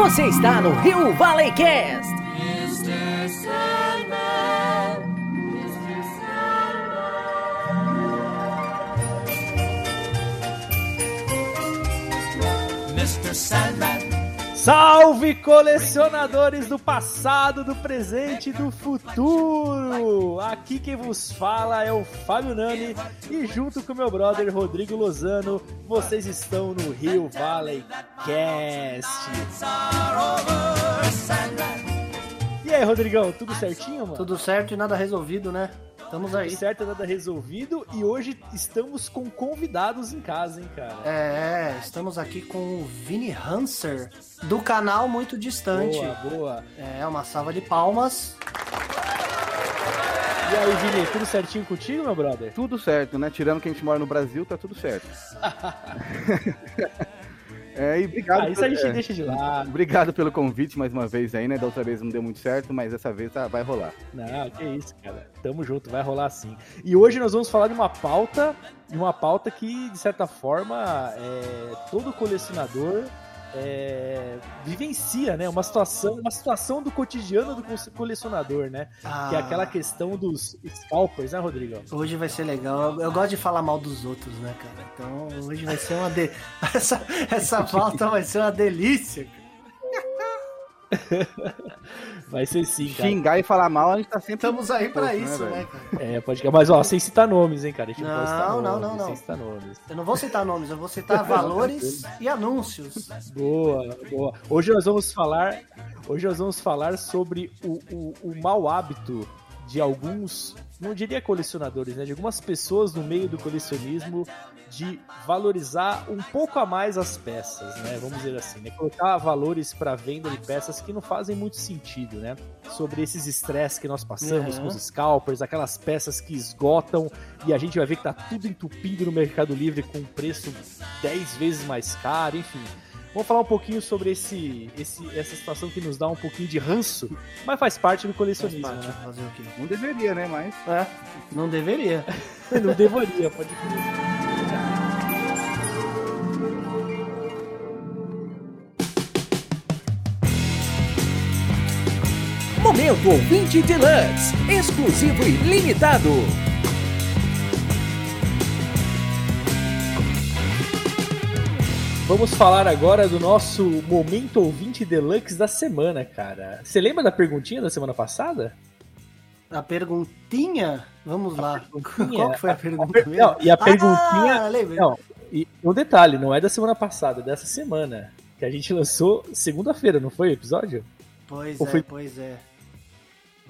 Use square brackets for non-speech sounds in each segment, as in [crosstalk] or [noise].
Você está no Rio Valley Cast. Mr. Sandman, Mr. Sandman. Mr. Sandman. Salve colecionadores do passado, do presente e do futuro! Aqui quem vos fala é o Fábio Nani e junto com meu brother Rodrigo Lozano, vocês estão no Rio Valley Cast. E aí, Rodrigão, tudo certinho, mano? Tudo certo e nada resolvido, né? Estamos aí. Tudo certo, nada resolvido e hoje estamos com convidados em casa, hein, cara? É, estamos aqui com o Vini Hanser, do canal Muito Distante. Boa, boa. É, uma salva de palmas. E aí, Vini, tudo certinho contigo, meu brother? Tudo certo, né? Tirando que a gente mora no Brasil, tá tudo certo. [laughs] é, e obrigado. Ah, isso a gente é, deixa de lado. Obrigado pelo convite mais uma vez aí, né? Da outra vez não deu muito certo, mas dessa vez tá, vai rolar. Não, que isso, cara. Tamo junto, vai rolar sim. E hoje nós vamos falar de uma pauta, de uma pauta que, de certa forma, é, todo colecionador é, vivencia, né? Uma situação, uma situação do cotidiano do colecionador, né? Ah, Que é aquela questão dos scalpers, né, Rodrigo? Hoje vai ser legal. Eu, gosto de falar mal dos outros, né, cara? Então hoje vai ser uma. De... [laughs] essa, essa [laughs] pauta vai ser uma delícia. [laughs] Vai ser sim, cara. Xingar e falar mal, a gente tá sempre. Estamos aí pra disposto, isso, né, [laughs] cara? É, pode Mas, ó, sem citar nomes, hein, cara? A gente Não, pode citar não, nomes, não, não. Sem citar nomes. Eu não vou citar nomes, eu vou citar [laughs] valores e anúncios. Boa, boa. Hoje nós vamos falar, hoje nós vamos falar sobre o, o, o mau hábito de alguns, não diria colecionadores, né, de algumas pessoas no meio do colecionismo de valorizar um pouco a mais as peças, né? Vamos dizer assim, né? Colocar valores para venda de peças que não fazem muito sentido, né? Sobre esses estresses que nós passamos Uhum. com os scalpers, aquelas peças que esgotam e a gente vai ver que tá tudo entupindo no Mercado Livre com um preço 10 vezes mais caro, enfim. Vamos falar um pouquinho sobre esse, esse, essa situação que nos dá um pouquinho de ranço, mas faz parte do Faz colecionismo, parte, né? fazer o quê? Não deveria, né? Mas. É, não deveria. [laughs] Não deveria, pode crer. Momento Ouvinte Deluxe, exclusivo e limitado. Vamos falar agora do nosso momento ouvinte deluxe da semana, cara. Você lembra da perguntinha da semana passada? A perguntinha, vamos lá. perguntinha- Qual foi a pergunta per- mesmo? não, e a perguntinha- Ah, lembrei. Não, e um detalhe, não é da semana passada, é dessa semana. Que a gente lançou segunda-feira, não foi o episódio? Pois Ou é, foi- pois é.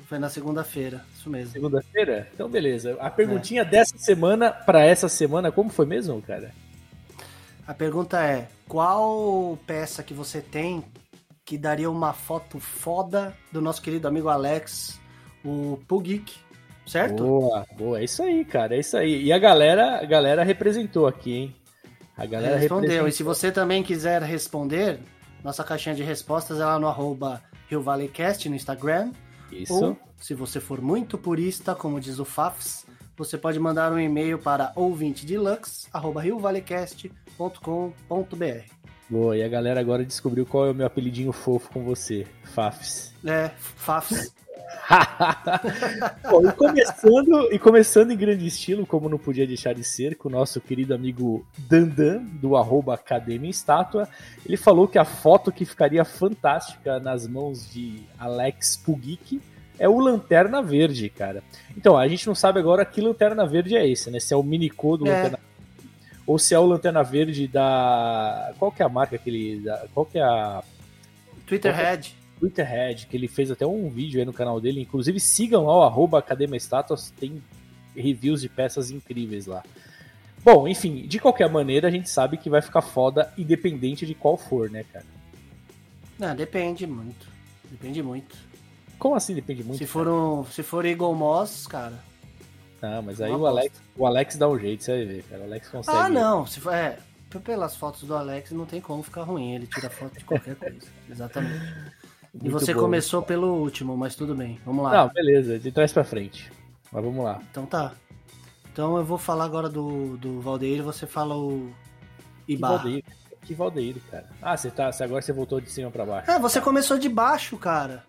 Foi na segunda-feira, isso mesmo. Segunda-feira? Então, beleza. A perguntinha dessa semana pra essa semana, como foi mesmo, cara? A pergunta é: qual peça que você tem que daria uma foto foda do nosso querido amigo Alex, o Pugeek, certo? Boa, boa. É isso aí, cara. É isso aí. E a galera, a galera representou aqui, hein? A galera Respondeu. representou. E se você também quiser responder, nossa caixinha de respostas é lá no arroba Rio Valley Cast no Instagram. Isso. Ou, se você for muito purista, como diz o Fafs, você pode mandar um e-mail para ouvintedeluxe.riovalecast.com.br. Boa, e a galera agora descobriu qual é o meu apelidinho fofo com você, Fafs. É, Fafs. [laughs] Bom, e, começando, e começando em grande estilo, como não podia deixar de ser, com o nosso querido amigo Dandan, do arroba Academia Estátua, ele falou que a foto que ficaria fantástica nas mãos de Alex Pugic é o Lanterna Verde, cara. Então, a gente não sabe agora que Lanterna Verde é esse, né? Se é o Minicô do É. Lanterna ou se é o Lanterna Verde da... Qual que é a marca que ele... da- Qual que é a... Twitterhead. Twitterhead, que ele fez até um vídeo aí no canal dele. Inclusive, sigam lá o arroba Academia Status, tem reviews de peças incríveis lá. Bom, enfim, de qualquer maneira, a gente sabe que vai ficar foda, independente de qual for, né, cara? Não, depende muito. Depende muito. Como assim depende muito? se for um, se for Eagle Moss, cara. Ah, mas aí o Alex, o Alex dá um jeito, você vai ver, cara. O Alex consegue. Ah, não. Se for, é, pelas fotos do Alex não tem como ficar ruim. Ele tira foto de qualquer coisa. [laughs] Exatamente. E Muito você bom. começou pelo último, mas tudo bem. Vamos lá. Não, beleza, de trás pra frente. Mas vamos lá. Então tá. Então eu vou falar agora do, do Valdeir e você fala o Ibarra. Valdeir. Que Valdeir, cara. Ah, você tá. Agora você voltou de cima pra baixo. É, você começou de baixo, cara.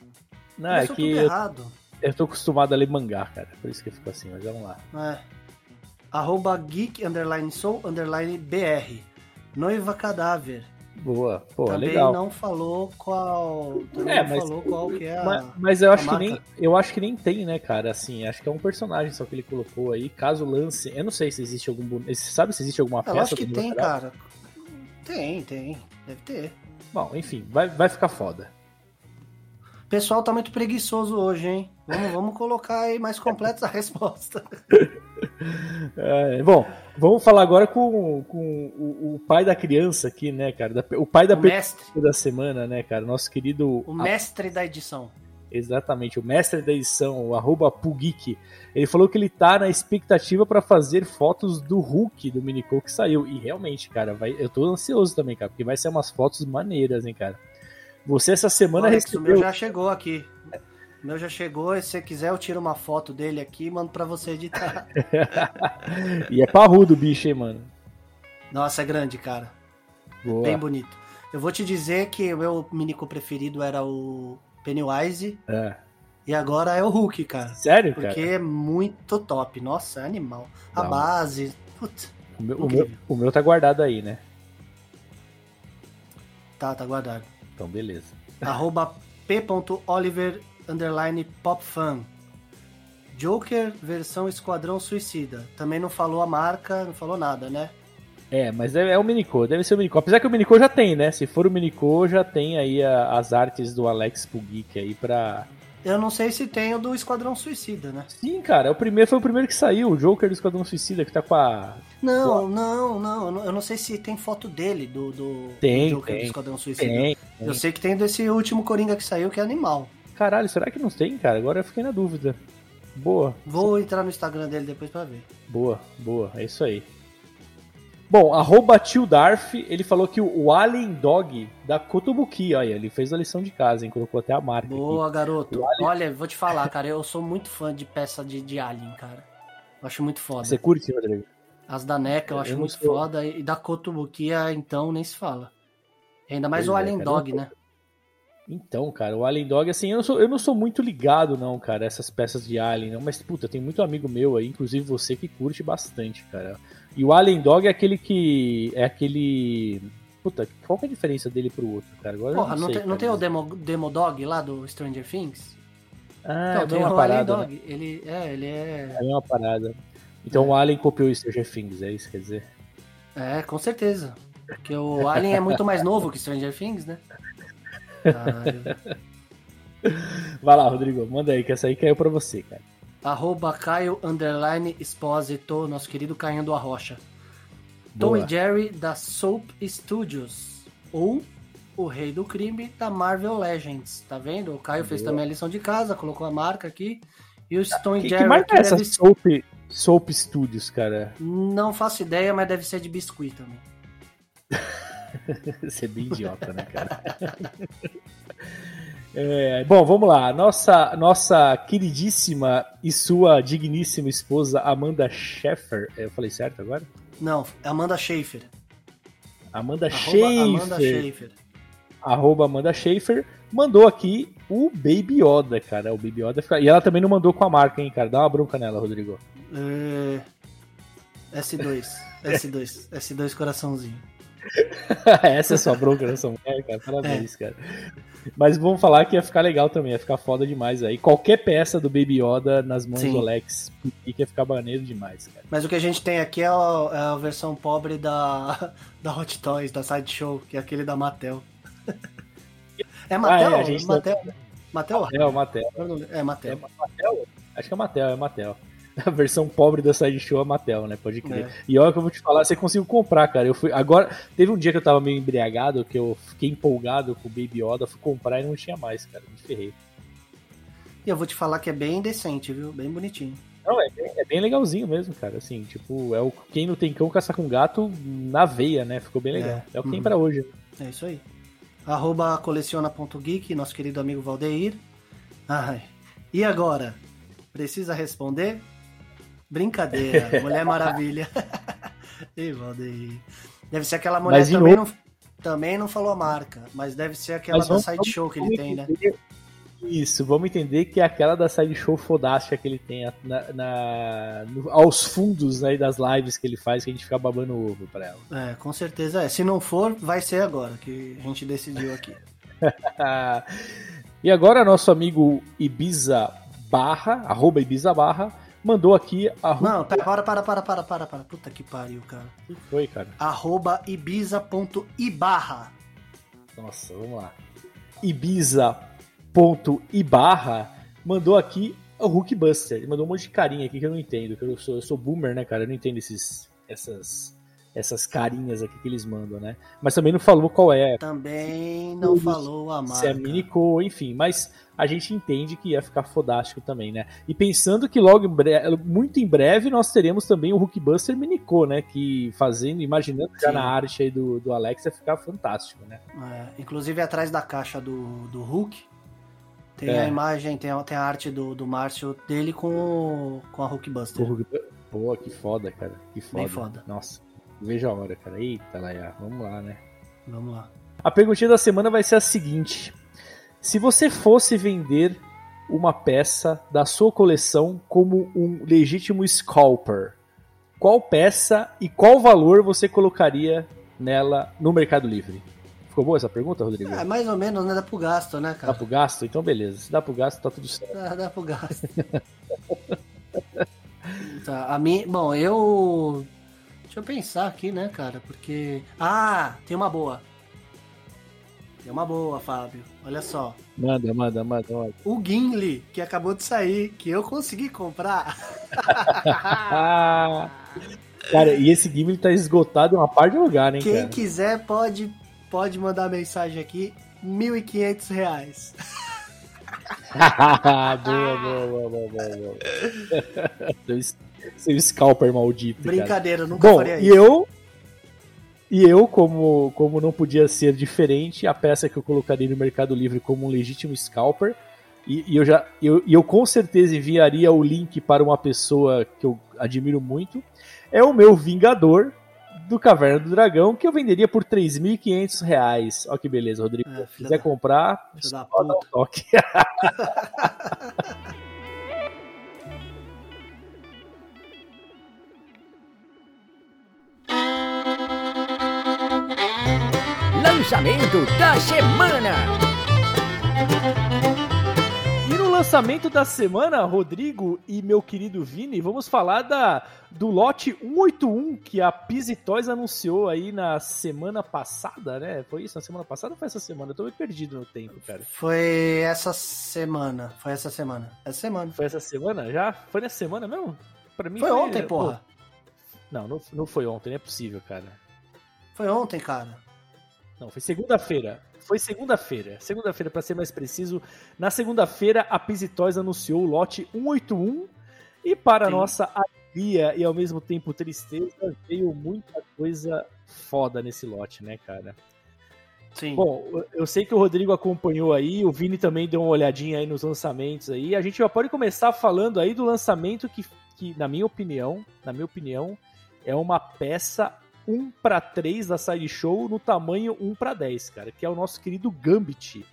Não, é Começou que tudo errado. eu tô acostumado a ler mangá, cara. Por isso que eu fico assim, mas vamos lá. É. Arroba geek underline soul underline BR. Noiva cadáver. Boa. Pô, também legal. não falou qual. Também É, não mas- falou qual que é a. Mas, mas eu acho que nem marca. eu acho que nem tem, né, cara? Assim, acho que é um personagem só que ele colocou aí. Caso lance, eu não sei se existe algum. Você sabe se existe alguma É, peça? lógico que do tem, cara. Tem, tem. Deve ter. Bom, enfim, vai, vai ficar foda. O pessoal tá muito preguiçoso hoje, hein? Vamos, vamos colocar aí mais completa a resposta. [laughs] É, bom, vamos falar agora com, com o, o pai da criança aqui, né, cara? O pai da O mestre. da semana, né, cara? Nosso querido. O mestre da edição. Exatamente, o mestre da edição, o arroba Pugik. Ele falou que ele tá na expectativa pra fazer fotos do Hulk do Minicô que saiu. E realmente, cara, vai, eu tô ansioso também, cara, porque vai ser umas fotos maneiras, hein, cara. Você essa semana Alex, o meu recebeu. já chegou aqui. O meu já chegou, e se você quiser eu tiro uma foto dele aqui e mando pra você editar. [laughs] e é parrudo o bicho, hein, mano. Nossa, é grande, cara. Boa. Bem bonito. Eu vou te dizer que o meu minico preferido era o Pennywise É. e agora é o Hulk, cara. Sério, Porque cara? é muito top. Nossa, é animal. A base. Putz, O meu, o, meu, o meu tá guardado aí, né? tá, tá guardado. Então, beleza. [laughs] Arroba p.oliver underline popfan. Joker versão Esquadrão Suicida. Também não falou a marca, não falou nada, né? É, mas é, é o Minicô, deve ser o Minicô. Apesar que o Minicô já tem, né? Se for o Minicô, já tem aí a- as artes do Alex Pugik aí pra. Eu não sei se tem o do Esquadrão Suicida, né? Sim, cara, é o primeiro, foi o primeiro que saiu, o Joker do Esquadrão Suicida, que tá com a. Não, não, não. Eu não- sei se tem foto dele, do, do, Tem, do Joker tem. do Esquadrão Suicida. Tem. Eu sei que tem desse último Coringa que saiu, que é animal. Caralho, será que não tem, cara? Agora eu fiquei na dúvida. Boa, Vou entrar no Instagram dele depois pra ver. boa, boa, é isso aí. Bom, arroba Tio Darf, ele falou que o, Alien Dog da Kotobuki, olha, ele fez a lição de casa, hein? Colocou até a marca aqui. Boa, garoto. O Alien- Olha, vou te falar, cara, eu sou muito fã de peça de, de Alien, cara. Eu acho muito foda. Você curte, Rodrigo? As da NECA eu Eu acho muito foda. E da Kotobukiya, então, nem se fala. Ainda mais Pois o é, Alien cara, Dog, né? Então, cara, o Alien Dog, assim, eu não, sou, eu não sou muito ligado, não, cara, essas peças de Alien, não, mas, puta, tem muito amigo meu aí, inclusive você, que curte bastante, cara. E o Alien Dog é aquele que. É aquele. Puta, qual que é a diferença dele pro outro, cara? Agora Porra, não, sei, tem, não tem o Demo, Demo Dog lá do Stranger Things? Ah, Então, é tem uma o parada. Alien né? Dog. Ele é, ele é. É uma parada. Então o Alien copiou o Stranger Things, é isso, quer dizer? É, com certeza. Porque o Alien é muito mais novo que Stranger Things, né? [laughs] Caralho. Vai lá, Rodrigo, manda aí, que essa aí caiu pra você, cara. Arroba Caio Underline Exposito, nosso querido Caio do Arrocha. Tom e Jerry da Soap Studios. Ou o Rei do Crime da Marvel Legends. Tá vendo? O Caio fez Boa. também a lição de casa, colocou a marca aqui. E o Tom e Jerry que marca é essa deve- Soap, Soap Studios, cara? Não faço ideia, mas deve ser de biscuit também. [laughs] Você é bem idiota, né, cara? [laughs] É, bom, vamos lá. Nossa, nossa queridíssima e sua digníssima esposa Amanda Sheffer. Eu falei certo agora? Não, Amanda Schaefer. Amanda Arroba Schaefer. Amanda Schaefer. Arroba Amanda Schaefer. Mandou aqui o Baby Yoda, cara. O Baby Yoda fica... E ela também não mandou com a marca, hein, cara. Dá uma bronca nela, Rodrigo. É... S2. S2. S2 coraçãozinho. [laughs] Essa é sua bronca nessa mulher, cara. Parabéns, cara. Mas vamos falar que ia ficar legal também, ia ficar foda demais aí. Qualquer peça do Baby Yoda nas mãos Sim. do Alex que ia ficar maneiro demais, cara. Mas o que a gente tem aqui é a, é a versão pobre da, [laughs] da Hot Toys, da Sideshow, que é aquele da Mattel. É Mattel? Ah, é, a gente tá- Mattel? Mattel? É, Mattel. Não- É Mattel. É Mattel? Acho que é Mattel, é Mattel. [laughs] A versão pobre da Sideshow é Mattel, né? Pode crer. É. E olha que eu vou te falar, você conseguiu comprar, cara. Eu fui. Agora, teve um dia que eu tava meio embriagado, que eu fiquei empolgado com o Baby Yoda, fui comprar e não tinha mais, cara. Me ferrei. E eu vou te falar que é bem decente, viu? Bem bonitinho. Não, é bem, é bem legalzinho mesmo, cara. Assim, tipo, é o quem não tem cão caça com gato na veia, né? Ficou bem legal. É, o que tem Uhum. pra hoje. É isso aí. Arroba coleciona.geek, nosso querido amigo Valdeir. Ai. E agora? Precisa responder? Brincadeira, [laughs] Mulher Maravilha. [laughs] Ei, Valdeir. Deve ser aquela mulher também não, Também não falou a marca, mas deve ser aquela Mas da Sideshow que ele tem, né? Isso, vamos entender que é aquela da sideshow fodástica que ele tem na, na- no- aos fundos aí das lives que ele faz, que a gente fica babando o ovo pra ela. É, com certeza é. Se não for, vai ser agora, que a gente decidiu aqui. [laughs] E agora nosso amigo Ibiza Barra, arroba Ibiza Barra, mandou aqui a Não, pera, para, para, para, para, para, para. Puta que pariu, cara. que foi, cara? Arroba ibiza.ibarra. Nossa, vamos lá. Ibiza.ibarra mandou aqui o Hulkbuster. Ele mandou um monte de carinha aqui que eu não entendo. Que eu sou, eu sou boomer, né, cara? Eu não entendo esses, essas, essas carinhas aqui que eles mandam, né? Mas também não falou qual é. Também não falou a marca. Se é Minico, enfim. Mas a gente entende que ia ficar fodástico também, né? E pensando que logo, em muito em breve, nós teremos também o Hulkbuster Minico, né? Que fazendo, imaginando já Sim. na arte aí do, do Alex, ia ficar fantástico, né? É, inclusive atrás da caixa do, do Hulk tem É. a imagem, tem a, tem a arte do, do Márcio dele com, o- com a Hulkbuster. Hulk- Pô, que foda, cara. Que foda. Bem foda. Nossa, veja a hora, cara. Eita, Laia, vamos lá, né? Vamos lá. A perguntinha da semana vai ser a seguinte: Se você fosse vender uma peça da sua coleção como um legítimo scalper, qual peça e qual valor você colocaria nela no Mercado Livre? Ficou boa essa pergunta, Rodrigo? É, mais ou menos, né? Dá pro gasto, né, Dá cara? pro gasto? Então beleza. Se dá pro gasto, tá tudo certo. Dá, dá pro gasto. [laughs] tá, a mim, bom, eu. Deixa eu pensar aqui, né, cara? Porque. Ah, tem uma boa. Tem uma boa, Fábio. Olha só. Manda, manda, manda, manda. O Gimli, que acabou de sair, que eu consegui comprar. [laughs] Cara, e esse game tá esgotado em uma parte de lugar, hein, Quem cara? quiser pode, pode mandar mensagem aqui. 1.500 reais. [laughs] boa, boa, boa, boa, boa, boa. [laughs] Seu, scalper maldito. Brincadeira, nunca Bom, faria e isso. eu. E eu, como, como não podia ser diferente, a peça que eu colocaria no Mercado Livre como um legítimo scalper. E, e eu já. Eu, e eu com certeza enviaria o link para uma pessoa que eu admiro muito. É o meu Vingador do Caverna do Dragão, que eu venderia por 3.500 reais. Olha que beleza, Rodrigo. É, Se quiser da- comprar, só dá um toque. [laughs] [laughs] Lançamento da semana. E no lançamento da semana, Rodrigo e meu querido Vini, vamos falar da, do lote 181 que a Pizzy Toys anunciou aí na semana passada, né? Foi isso? Na semana passada ou foi essa semana? Eu tô meio perdido no tempo, cara. Foi essa semana. Foi essa semana. Essa semana. Foi essa semana já? Foi nessa semana mesmo? Pra mim Foi ontem, porra. Pô, Não, não, não foi ontem, não é possível, cara. Foi ontem, cara. Não, foi segunda-feira. Foi segunda-feira. Segunda-feira, pra ser mais preciso. Na segunda-feira, a Pizzy Toys anunciou o lote 181. E para Sim. nossa alegria e ao mesmo tempo tristeza, veio muita coisa foda nesse lote, né, cara? Sim. Bom, eu sei que o Rodrigo acompanhou aí, o Vini também deu uma olhadinha aí nos lançamentos aí. A gente já pode começar falando aí do lançamento que, que na minha opinião, na minha opinião, é uma peça 1 para 3 da Sideshow no tamanho 1 para 10, cara, que é o nosso querido Gambit,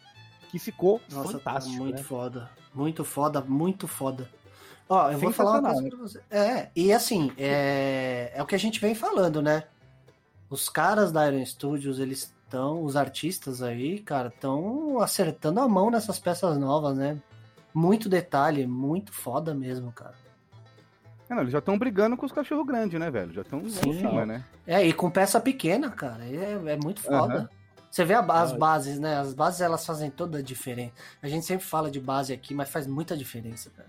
que ficou Nossa, fantástico, tá muito né? foda. Muito foda, muito foda. Ó, eu vou falar uma coisa pra você. É, e assim, é, é o que a gente vem falando, né? Os caras da Iron Studios, eles estão, os artistas aí, cara, estão acertando a mão nessas peças novas, né? Muito detalhe, muito foda mesmo, cara. É, não, eles já estão brigando com os cachorros grandes, né, velho? Já estão lá em Sim. cima, né? É, e com peça pequena, cara, é, é muito foda. Aham. Você vê a as bases, né? As bases elas fazem toda a diferença. A gente sempre fala de base aqui, mas faz muita diferença, cara.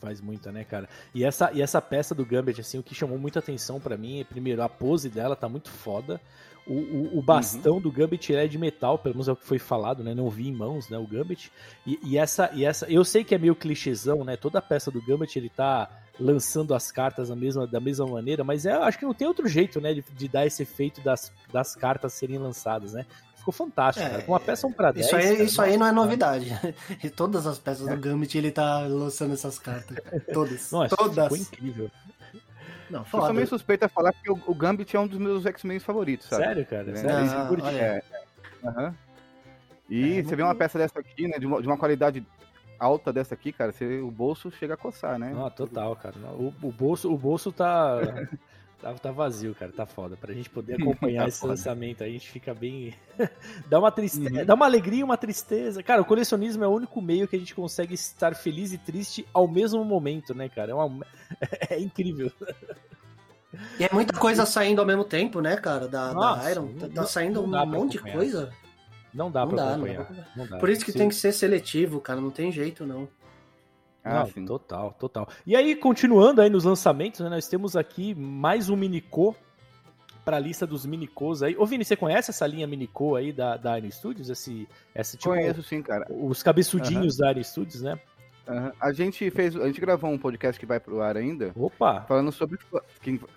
Faz muita, né, cara? E essa, e essa peça do Gambit, assim, o que chamou muita atenção pra mim é, primeiro, a pose dela tá muito foda. O, o, o bastão do Gambit é de metal, pelo menos é o que foi falado, né? Não vi em mãos, né, o Gambit. E, e essa, e essa, eu sei que é meio clichêzão, né? Toda a peça do Gambit ele tá lançando as cartas da mesma, da mesma maneira, mas é, acho que não tem outro jeito, né, de, de dar esse efeito das, das cartas serem lançadas, né? Ficou fantástico, É, cara. Com uma peça 1 pra 10. Isso aí, cara, isso aí não é novidade. [laughs] E todas as peças do Gambit ele tá lançando essas cartas. Todas. Nossa, todas. ficou incrível. Não, Eu foda. sou meio suspeito a falar que o, o Gambit é um dos meus X-Men favoritos, sabe? Sério, cara? É. Sério? Ah. É. Aham. E É, você vê uma peça dessa aqui, né? De uma, de uma qualidade alta dessa aqui, cara, você, o bolso chega a coçar, né? Não, total, cara. O, o bolso, o bolso tá, [laughs] tá, tá vazio, cara. Tá foda. Pra gente poder [laughs] acompanhar Tá esse foda. lançamento aí, a gente fica bem. [laughs] dá uma tristeza, Uhum. dá uma alegria e uma tristeza. Cara, o colecionismo é o único meio que a gente consegue estar feliz e triste ao mesmo momento, né, cara? É, uma... é incrível. E é muita coisa saindo ao mesmo tempo, né, cara? Da, Nossa, da Iron. Tá, tá saindo um monte de coisa. Não dá Não pra dá, não acompanhar. pra Não dá. Por isso que Se- tem que ser seletivo, cara. Não tem jeito, não. Ah, Não, sim. total, total. E aí, continuando aí nos lançamentos, né, nós temos aqui mais um Minicô pra lista dos Minicôs aí. Ô, Vini, você conhece essa linha Minicô aí da, da Iron Studios? Esse, esse tipo, Conheço sim, cara. os cabeçudinhos da Iron Studios, né? Aham. A gente fez, a gente gravou um podcast que vai pro ar ainda, Opa! falando sobre,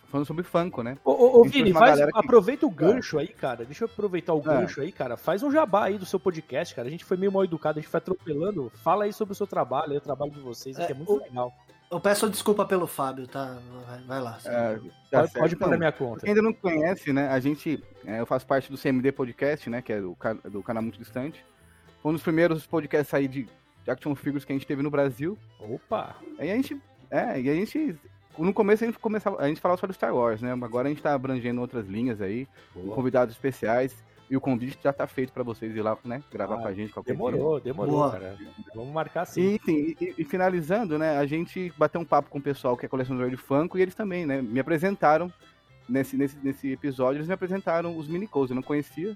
falando sobre Funko, né? Ô, ô, ô, Vini, faz, que- aproveita o gancho aí, cara. Deixa eu aproveitar o É. gancho aí, cara. Faz um jabá aí do seu podcast, cara. A gente foi meio mal educado, a gente foi atropelando. Fala aí sobre o seu trabalho, aí, o trabalho de vocês, É, que é muito o- legal. Eu peço desculpa pelo Fábio, tá? Vai, vai lá. É, tá Pode, pode pôr na minha conta. quem ainda não conhece, né? A gente. é, eu faço parte do CMD Podcast, né? Que é do, do canal Muito Distante. Foi um dos primeiros podcasts aí de, de action figures que a gente teve no Brasil. Opa! Aí a gente. É, e a gente. No começo a gente começava. A gente falava sobre Star Wars, né? Agora a gente tá abrangendo outras linhas aí, Boa. convidados especiais. E o convite já tá feito pra vocês ir lá, né? Gravar Ah, com a gente qualquer dia. Demorou, demorou, Boa. cara. Vamos marcar sim. E, enfim, e, e finalizando, né, a gente bateu um papo com o pessoal que é colecionador de Funko e eles também, né, me apresentaram nesse, nesse, nesse episódio, eles me apresentaram os Minicos, eu não conhecia.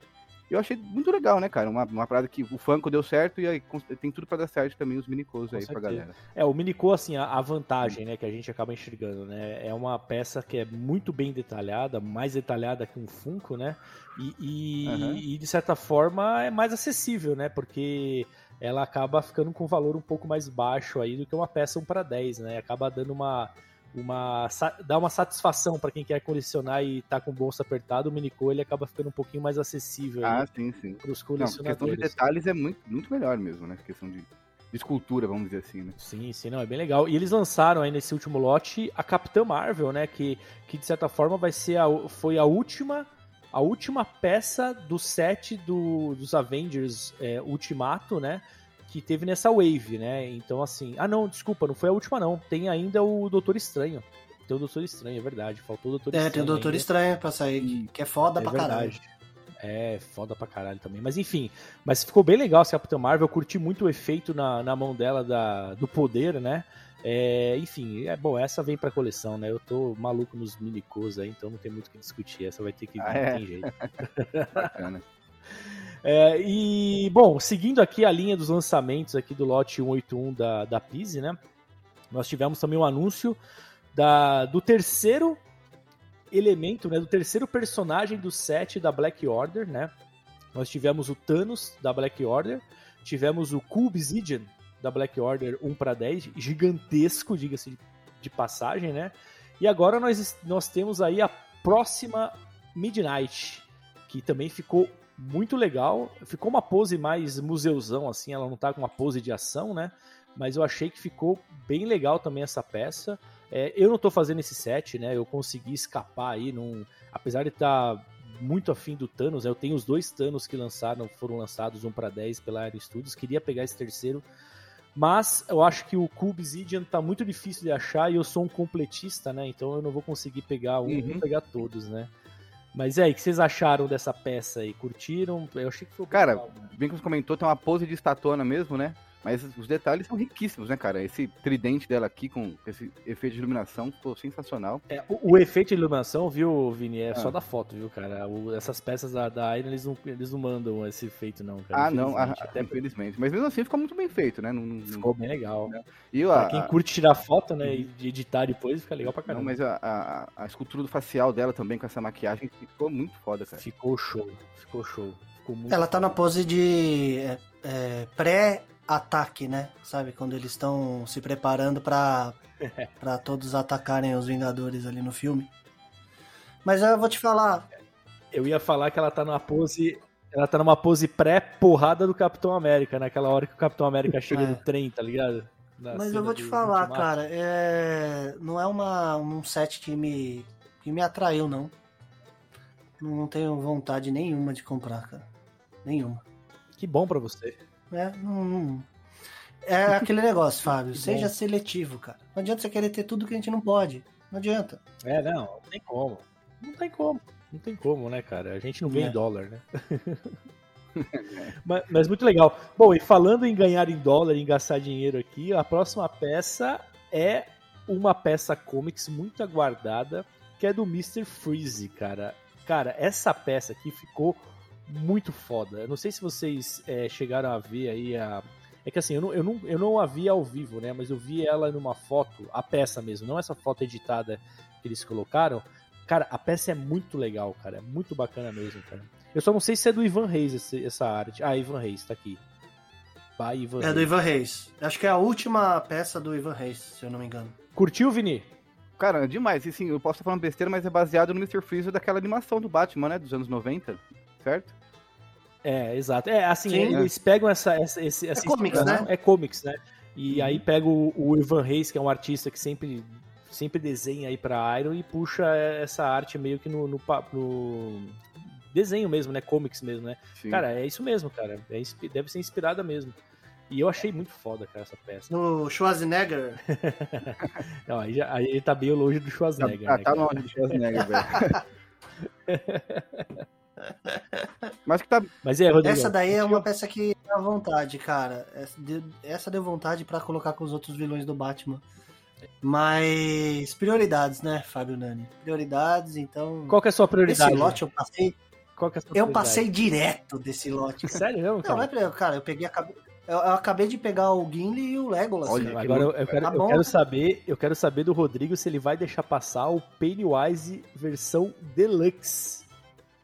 E eu achei muito legal, né, cara? Uma, uma parada que o Funko deu certo e aí tem tudo pra dar certo também os Minicos Com aí pra certeza. galera. É, o Minicô, assim, a, a vantagem, né, que a gente acaba enxergando, né, é uma peça que é muito bem detalhada, mais detalhada que um Funko, né, e, e, Aham. e, de certa forma é mais acessível, né, porque ela acaba ficando com um valor um pouco mais baixo aí do que uma peça 1 para 10, né, acaba dando uma, uma, dá uma satisfação para quem quer colecionar e tá com o bolso apertado, o Minicô ele acaba ficando um pouquinho mais acessível Ah, sim, sim. pros Não, questão de colecionadores. detalhes é muito, muito melhor mesmo, né? Questão de, de escultura, vamos dizer assim, né? Sim, sim, não, é bem legal. E eles lançaram aí nesse último lote a Capitã Marvel, né? Que, que de certa forma vai ser a, foi a última a última peça do set do, dos Avengers é, Ultimato, né? Que teve nessa wave, né? Então, assim. Ah, não, desculpa, não foi a última, não. Tem ainda o Doutor Estranho. Tem o Doutor Estranho, é verdade. Faltou o Doutor É, Estranho. tem o Doutor ainda. Estranho pra sair, que, que é foda É pra caralho. verdade. É, foda pra caralho também. Mas enfim, mas ficou bem legal esse Capitã Marvel. Eu curti muito o efeito na, na mão dela da, do poder, né? É, enfim, é bom, essa vem pra coleção, né? Eu tô maluco nos minicos aí, então não tem muito o que discutir. Essa vai ter que vir, Ah, não é? tem jeito. [laughs] Bacana. É, e, bom, seguindo aqui a linha dos lançamentos aqui do lote 181 da, da Pise, né? Nós tivemos também um anúncio da, do terceiro elemento, né? Do terceiro personagem do set da Black Order, né? Nós tivemos o Thanos da Black Order, tivemos o Cool Obsidian da Black Order 1 para 10, gigantesco, diga-se de, passagem, né? E agora nós, nós temos aí a próxima Midnight, que também ficou muito legal. Ficou uma pose mais museuzão, assim, ela não tá com uma pose de ação, né? Mas eu achei que ficou bem legal também essa peça. É, eu não tô fazendo esse set, né? Eu consegui escapar aí, num... apesar de estar tá muito afim do Thanos, né? eu tenho os dois Thanos que lançaram, foram lançados um para 10 pela Aero Studios, queria pegar esse terceiro, mas eu acho que o Cool Obsidian tá muito difícil de achar e eu sou um completista, né? Então eu não vou conseguir pegar um, Uhum. vou pegar todos, né? Mas e aí, o que vocês acharam dessa peça aí? Curtiram? Eu achei que foi Cara, legal. Bem que você comentou, tem uma pose de estatona mesmo, né? Mas os detalhes são riquíssimos, né, cara? Esse tridente dela aqui com esse efeito de iluminação ficou sensacional. É, o, o efeito de iluminação, viu, Vini, é Ah. só da foto, viu, cara? O- essas peças da, da Iron, eles não, eles não mandam esse efeito, não, cara. Ah, não, ah, infelizmente. Até infelizmente. Mas mesmo assim ficou muito bem feito, né? Não, não- ficou bem legal. E Pra a, quem a- curte tirar foto, né, e de editar depois, fica legal pra não, caramba. mas a, a, a escultura do facial dela também com essa maquiagem ficou muito foda, cara. Ficou show, ficou show. Ficou muito Ela tá na pose de é, é, pré-ataque, né? Sabe? Quando eles estão se preparando pra, [laughs] pra todos atacarem os Vingadores ali no filme. Mas eu vou te falar, Eu ia falar que ela tá numa pose. Ela tá numa pose pré-porrada do Capitão América, naquela hora que o Capitão América [laughs] chega É. no trem, tá ligado? na Mas eu vou te falar, Ultimato. cara, é... não é uma, um set que me, que me atraiu, não. Não tenho vontade nenhuma de comprar, cara. Nenhuma. Que bom pra você. É, não, não- é aquele negócio, Fábio. [laughs] Seja bom. seletivo, cara. Não adianta você querer ter tudo que a gente não pode. Não adianta. É, não, não tem como. Não tem como. Não tem como, né, cara? A gente não ganha É. em dólar, né? [laughs] mas, mas muito legal. Bom, e falando em ganhar em dólar, em gastar dinheiro aqui, a próxima peça é uma peça comics muito aguardada, que é do Mr. Freeze, cara. Cara, essa peça aqui ficou muito foda. Eu não sei se vocês é, chegaram a ver aí a. É que assim, eu não, eu, não, eu não a vi ao vivo, né? Mas eu vi ela numa foto, a peça mesmo, não essa foto editada que eles colocaram. Cara, a peça é muito legal, cara. É muito bacana mesmo, cara. Eu só não sei se é do Ivan Reis essa arte. Ah, Ivan Reis, tá aqui. By Ivan É Reis. do Ivan Reis. Acho que é a última peça do Ivan Reis, se eu não me engano. Curtiu, Vini? Cara, é demais. E sim, eu posso estar falando besteira, mas é baseado no Mr. Freeze daquela animação do Batman, né? Dos anos 90, certo? É, exato. É, assim, Sim. eles pegam essa, essa, esse, essa comics, né? É comics, né? E Uhum. aí pega o, o Ivan Reis, que é um artista que sempre, sempre desenha aí pra Iron e puxa essa arte meio que no, no, no desenho mesmo, né? Comics mesmo, né? Sim. Cara, é isso mesmo, cara. É deve ser inspirada mesmo. E eu achei muito foda, cara, essa peça. No Schwarzenegger. [laughs] Não, aí, já, aí ele tá bem longe do Schwarzenegger, ah, né, tá longe do Schwarzenegger, velho. [laughs] [laughs] Mas que tá. Mas é, Rodrigo. Essa daí é uma peça que dá vontade, cara. Essa deu, essa deu vontade pra colocar com os outros vilões do Batman. Mas prioridades, né, Fábio Nani? Prioridades, então. Qual que é a sua prioridade? Esse lote eu passei. Qual que é a sua Eu prioridade? passei direto desse lote. cara. Sério mesmo, Não, cara? não é cara, eu peguei acabei, eu, eu acabei de pegar o Gimli e o Legolas. Olha, cara. Agora eu, eu quero, Tá eu quero saber, eu quero saber do Rodrigo se ele vai deixar passar o Pennywise versão deluxe.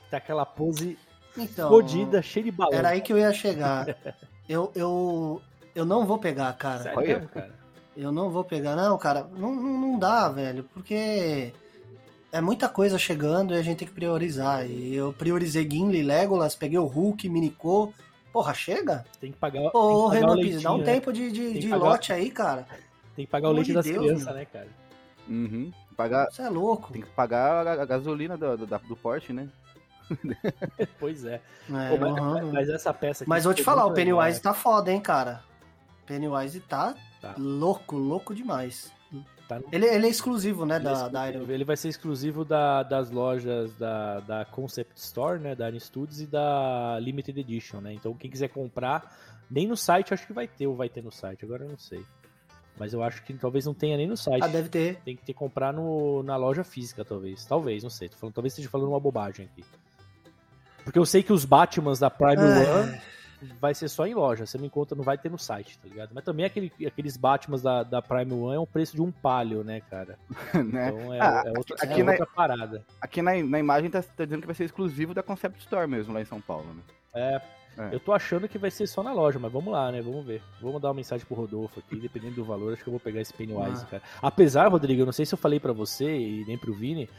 Tá aquela pose Então, fodida, cheia de balão. era aí que eu ia chegar. [laughs] Eu, eu, eu não vou pegar, cara. Sério Olha. cara? Eu não vou pegar, não, cara. Não, não, não dá, velho, porque é muita coisa chegando e a gente tem que priorizar. E eu priorizei Gimli, Legolas, peguei o Hulk, Minicô. Porra, chega? Tem que pagar, Ô, tem que pagar Renan o leitinho, dá um né? tempo de, de, de pagar- lote aí, cara. Tem que pagar o leite das de Deus, crianças, meu. né, cara? Uhum. Pagar, Você é louco. tem que pagar a, a gasolina do, do, do Porsche, né? [laughs] Pois é. É, Pô, mas, aham. mas essa peça aqui Mas vou te falar, o muito legal, Pennywise né? tá foda, hein, cara. Pennywise tá, Tá. louco, louco demais. Tá no- Ele, ele é exclusivo, né, Ele, é da, da exclusivo. Iron. Ele vai ser exclusivo da- das lojas da, da Concept Store, né? Da Iron Studios e da Limited Edition, né? Então quem quiser comprar, nem no site acho que vai ter ou vai ter no site, agora eu não sei. Mas eu acho que talvez não tenha nem no site. Ah, deve ter. Tem que ter que comprar no, na loja física, talvez. Talvez, não sei. Tô falando, talvez esteja falando uma bobagem aqui. Porque eu sei que os Batmans da Prime É. One vai ser só em loja. Você não encontra, não vai ter no site, tá ligado? Mas também aquele, aqueles Batmans da, da Prime One é um preço de um palio, né, cara? [laughs] né? Então é, Ah, é outra, aqui é na- outra parada. Aqui na, na imagem tá, tá dizendo que vai ser exclusivo da Concept Store mesmo, lá em São Paulo, né? É, É. Eu tô achando que vai ser só na loja, mas vamos lá, né? Vamos ver. Vou mandar uma mensagem pro Rodolfo aqui, dependendo do valor, acho que eu vou pegar esse Pennywise, Ah. cara. Apesar, Rodrigo, eu não sei se eu falei pra você e nem pro Vini,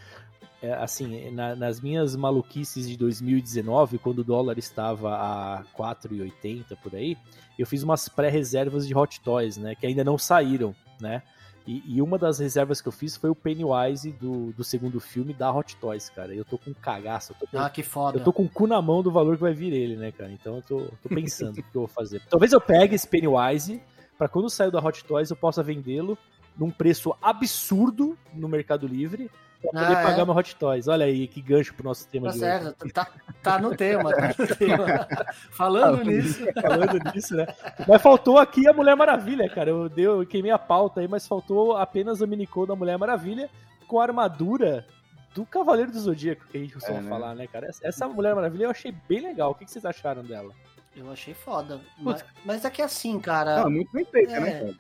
é, assim, na- nas minhas maluquices de 2019, quando o dólar estava a 4,80 por aí, eu fiz umas pré-reservas de Hot Toys, né? Que ainda não saíram, né? E, e uma das reservas que eu fiz foi o Pennywise do, do segundo filme da Hot Toys, cara. Eu tô com um cagaço, eu tô com Ah, que foda. eu tô com o cu na mão do valor que vai vir ele, né, cara? Então eu tô, tô pensando [laughs] o que eu vou fazer. Talvez eu pegue esse Pennywise pra quando sair da Hot Toys eu possa vendê-lo num preço absurdo no Mercado Livre pra poder Ah, é? pagar meu Hot Toys. Olha aí que gancho pro nosso tema Tá de hoje. certo, tá, tá no tema, tá no tema. [laughs] Falando nisso, [laughs] Falando nisso, né? Mas faltou aqui a Mulher Maravilha, cara. Eu, dei, eu queimei a pauta aí, mas faltou apenas a minicô da Mulher Maravilha com a armadura do Cavaleiro do Zodíaco, que a gente costuma É, né? falar, né, cara? Essa- Mulher Maravilha eu achei bem legal. O que que vocês acharam dela? eu achei foda. Mas, mas é que assim, cara. Não, muito bem feita, É. né, cara?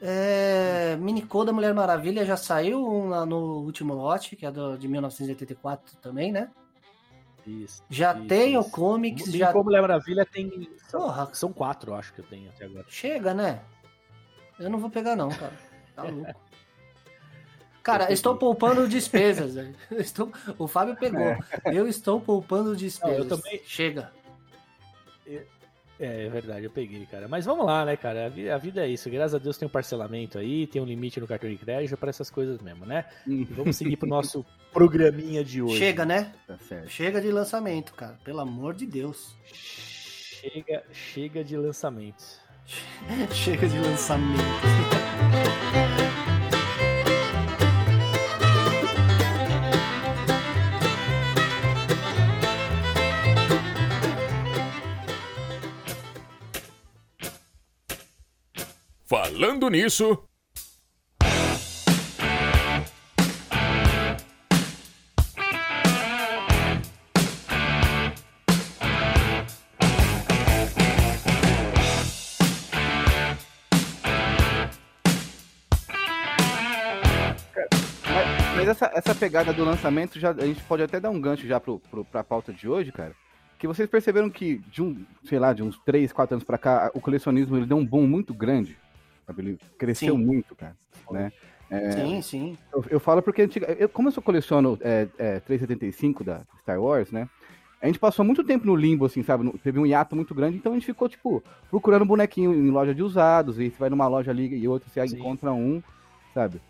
É, Minicô da Mulher Maravilha já saiu um lá no último lote, que é do, de 1984 também, né? Isso. Já isso, tem o isso. comics, Minicô já. Mulher Maravilha tem. São, Porra, são quatro, eu acho que eu tenho até agora. chega, né? Eu não vou pegar, não, cara. Tá [laughs] louco. Cara, Eu estou poupando [laughs] despesas. Eu Estou... O Fábio pegou. Eu estou poupando despesas. Não, eu também- Chega. É, é verdade, eu peguei, cara. Mas vamos lá, né, cara? A vi- a vida é isso. Graças a Deus tem um parcelamento aí, tem um limite no cartão de crédito para essas coisas mesmo, né? E vamos seguir pro nosso [laughs] programinha de hoje. Chega, né? tá certo. Chega de lançamento, cara. Pelo amor de Deus. Chega, chega de lançamentos. [laughs] Chega de lançamento. Falando nisso, Mas, essa, essa pegada do lançamento, já, a gente pode até dar um gancho já pro, pro, pra pauta de hoje, cara. Que vocês perceberam que de um, sei lá, de uns 3, 4 anos pra cá, o colecionismo ele deu um boom muito grande. Sabe? Ele cresceu Sim. muito, cara. Né? Sim, sim. Eu, eu falo porque, eu, como eu só coleciono é, é, 375 da Star Wars, né? A gente passou muito tempo no limbo, assim, sabe? Teve um hiato muito grande, então a gente ficou, tipo, procurando bonequinho em loja de usados, e você vai numa loja ali e outra, você Sim. encontra um, sabe?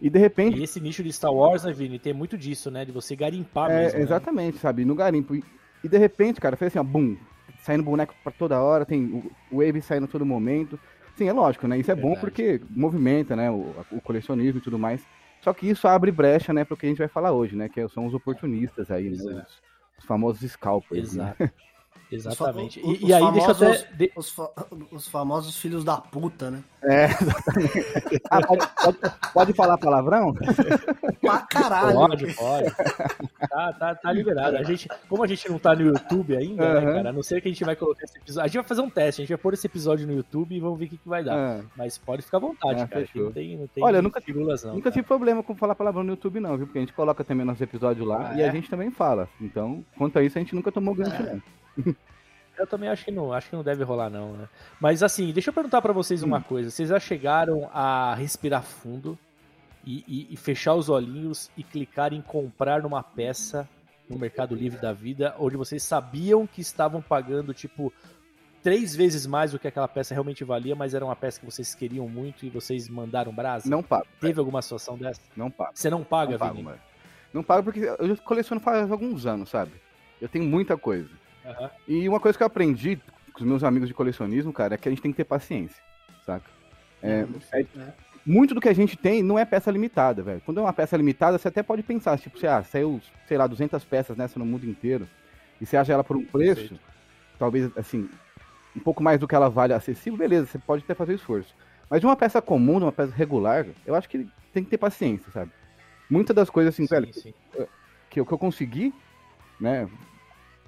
E de repente. E esse nicho de Star Wars, né, Vini, tem muito disso, né? De você garimpar É, mesmo. né? exatamente, sabe? No garimpo. E, de repente, cara, fez assim, ó, bum, saindo boneco pra toda hora, tem o, o Wave saindo a todo momento. Sim, é lógico, né? Isso é bom porque movimenta, né? O, o colecionismo e tudo mais. Só que isso abre brecha, né, pro que a gente vai falar hoje, né? Que são os oportunistas aí, né? Exato. Os, os famosos scalpers. Né? [laughs] Exatamente. Os fa- E, e aí, deixa eu famosos- até. de- Os, fa- os famosos filhos da puta, né? É, exatamente. Ah, pode, pode, pode falar palavrão? Pra caralho. Pode, pode. Tá, tá, tá liberado. A gente, como a gente não tá no YouTube ainda, né, Aham. cara? A não ser que a gente vai colocar esse episódio. A gente vai fazer um teste, a gente vai pôr esse episódio no YouTube e vamos ver o que, que vai dar. Ah, Mas pode ficar à vontade, Ah, cara. Não tem, não tem Olha, nunca- não, nunca cara. tive problema com falar palavrão no YouTube, não, viu? Porque a gente coloca também nosso episódio lá Ah, e a é? gente também fala. Então, quanto a isso, a gente nunca tomou gancho, É. não. [laughs] Eu também acho que não, acho que não deve rolar não, né? Mas assim, deixa eu perguntar pra vocês Hum. uma coisa. Vocês já chegaram a respirar fundo e, e- e fechar os olhinhos e clicar em comprar numa peça no Mercado Livre da vida, onde vocês sabiam que estavam pagando tipo três vezes mais do que aquela peça realmente valia, mas era uma peça que vocês queriam muito e vocês mandaram brasa? Não pago, Teve alguma situação dessa? não pago. Você não paga, Não pago. Não pago porque eu coleciono faz alguns anos, sabe? Eu tenho muita coisa. Aham. E uma coisa que eu aprendi com os meus amigos de colecionismo, cara, é que a gente tem que ter paciência, saca? É, é- muito do que a gente tem não é peça limitada, velho. Quando é uma peça limitada, você até pode pensar, tipo, você, ah, saiu, sei lá, 200 peças nessa no mundo inteiro, e você acha ela por um preço, Perfeito. talvez, assim, um pouco mais do que ela vale acessível, beleza, você pode até fazer o esforço. Mas de uma peça comum, de uma peça regular, eu acho que tem que ter paciência, sabe? Muitas das coisas, assim, velho, Sim, sim. que, que eu consegui, né?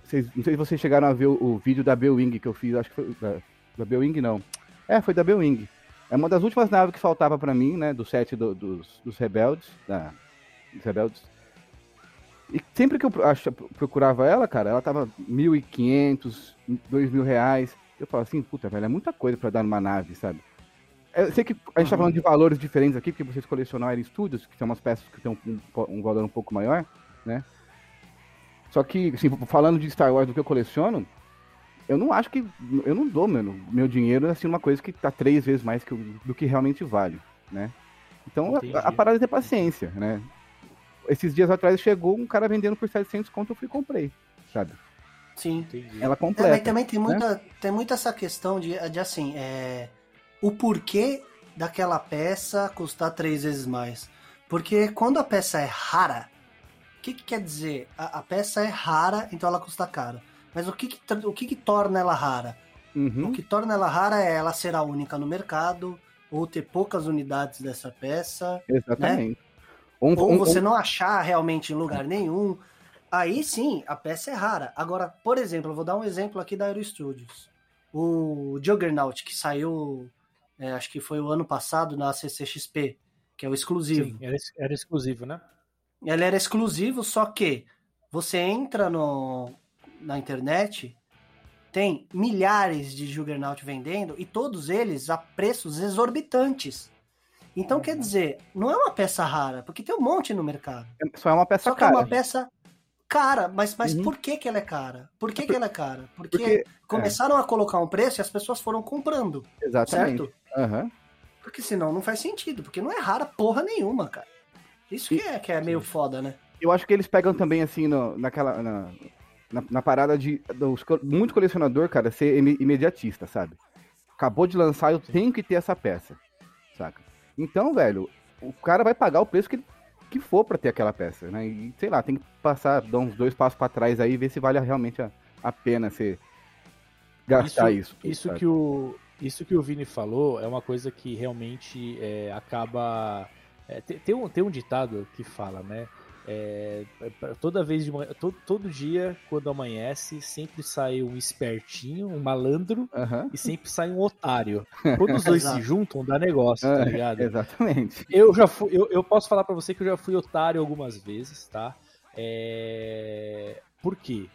Vocês, não sei se vocês chegaram a ver o, o vídeo da Bewing que eu fiz, acho que foi da, da Bewing não. É, foi da Bewing. É uma das últimas naves que faltava pra mim, né? Do set do- dos, dos rebeldes, da, dos rebeldes. E sempre que eu acha- procurava ela, cara, ela tava 1.500, 2.000 reais. Eu falo assim, puta, velho, é muita coisa pra dar numa nave, sabe? Eu sei que a gente tá falando de valores diferentes aqui, porque vocês colecionam Air Studios, que são umas peças que têm um, um valor um pouco maior, né? Só que, assim, falando de Star Wars do que eu coleciono, eu não acho que. Eu não dou, mano, meu dinheiro assim, uma coisa que tá três vezes mais que o- do que realmente vale, né? Então a, a parada é ter paciência, né? Esses dias atrás chegou um cara vendendo por 700 conto, eu fui e comprei, sabe? Sim. Entendi. Ela É, mas completa. também tem muita, tem muita essa questão de, de assim, é, o porquê daquela peça custar três vezes mais. Porque quando a peça é rara, o que, que quer dizer? A, a peça é rara, então ela custa caro. Mas o que, que, o que, que torna ela rara? Uhum. O que torna ela rara é ela ser a única no mercado, ou ter poucas unidades dessa peça, Exatamente. Um, ou um- você um- não achar realmente em lugar nenhum. Aí sim, a peça é rara. Agora, por exemplo, eu vou dar um exemplo aqui da Aero Studios. O Juggernaut, que saiu, é, acho que foi o ano passado na CCXP, que é o exclusivo. Sim, era, era exclusivo, né? Ele era exclusivo, só que você entra no, na internet, tem milhares de Juggernaut vendendo e todos eles a preços exorbitantes. Então, quer dizer, não é uma peça rara, porque tem um monte no mercado. só é uma peça Só que é cara. uma peça cara, mas, mas Uhum. por que que ela é cara? Por que que ela é cara? Porque, Porque- começaram a colocar um preço e as pessoas foram comprando, Exatamente. certo? Aham. Porque senão não faz sentido, porque não é rara porra nenhuma, cara. Isso que é, que é meio foda, né? Eu acho que eles pegam também, assim, no- naquela. Na, na, na parada de. Dos, muito colecionador, cara, ser ime- imediatista, sabe? Acabou de lançar, eu tenho que ter essa peça. Saca? Então, velho, o cara vai pagar o preço que, que for pra ter aquela peça, né? E sei lá, tem que passar, dar uns dois passos pra trás aí e ver se vale realmente a, a pena você gastar isso. tudo, Isso sabe? que o isso que o Vini falou é uma coisa que realmente é, acaba. É, tem, tem um, tem um ditado que fala, né? é, toda vez de manhã, todo, todo dia, quando amanhece, sempre sai um espertinho, um malandro, e sempre sai um otário. Quando os dois se [laughs] juntam, dá negócio, tá Ah, ligado? Exatamente. Eu já fui, eu, eu posso falar pra você que eu já fui otário algumas vezes, tá? É... Por quê?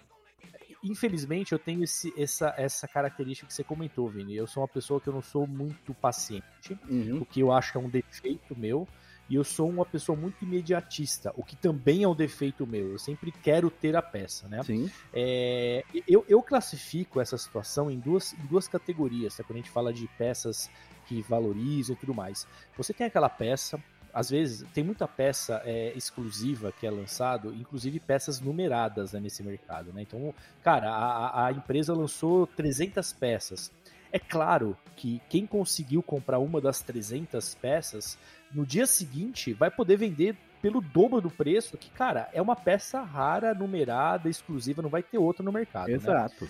Infelizmente eu tenho esse, essa, essa característica que você comentou, Vini. Eu sou uma pessoa que eu não sou muito paciente, Uhum. o que eu acho que é um defeito meu. E eu sou uma pessoa muito imediatista, o que também é um defeito meu. Eu sempre quero ter a peça, né? Sim. É, eu, eu classifico essa situação em duas, em duas categorias, tá? quando a gente fala de peças que valorizam e tudo mais. Você tem aquela peça, às vezes tem muita peça é, exclusiva que é lançado, inclusive peças numeradas né, nesse mercado. Né? Então, cara, a, a empresa lançou 300 peças. É claro que quem conseguiu comprar uma das 300 peças, no dia seguinte vai poder vender pelo dobro do preço, que, cara, é uma peça rara, numerada, exclusiva, não vai ter outra no mercado. né? Exato.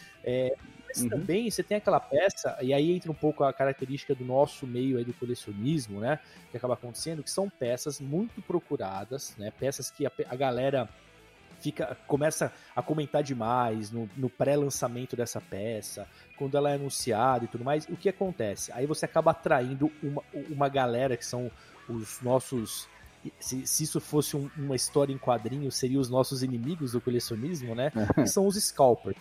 Mas Uhum. também você tem aquela peça, e aí entra um pouco a característica do nosso meio aí do colecionismo, né? Que acaba acontecendo, que são peças muito procuradas, né? Peças que a, a galera fica começa a comentar demais no, no pré-lançamento dessa peça, quando ela é anunciada e tudo mais. O que acontece? Aí você acaba atraindo uma, uma galera que são os nossos. Se, se isso fosse um- uma história em quadrinhos, seriam os nossos inimigos do colecionismo, né? [laughs] Que são os scalpers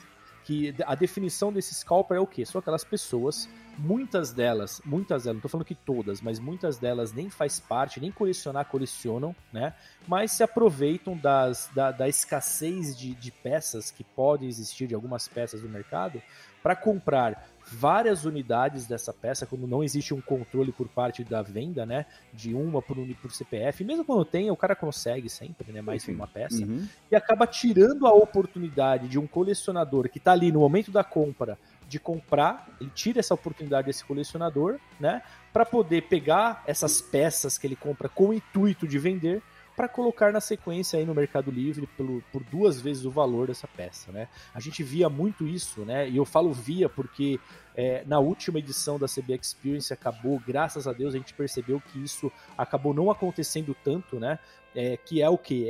que a definição desse scalper é o quê? São aquelas pessoas, muitas delas, muitas delas, não tô falando que todas, mas muitas delas nem faz parte, nem colecionar colecionam, né? Mas se aproveitam das, da, da escassez de, de peças que podem existir, de algumas peças do mercado, para comprar várias unidades dessa peça, quando não existe um controle por parte da venda, né? De uma por, por CPF, mesmo quando tem, o cara consegue sempre, né? Mais Sim. uma peça Uhum. e acaba tirando a oportunidade de um colecionador que está ali no momento da compra de comprar, ele tira essa oportunidade desse colecionador, né, para poder pegar essas peças que ele compra com o intuito de vender para colocar na sequência aí no Mercado Livre pelo, por duas vezes o valor dessa peça, né? A gente via muito isso, né? E eu falo via porque é, na última edição da CB Experience acabou, graças a Deus, a gente percebeu que isso acabou não acontecendo tanto, né? É, que é o que?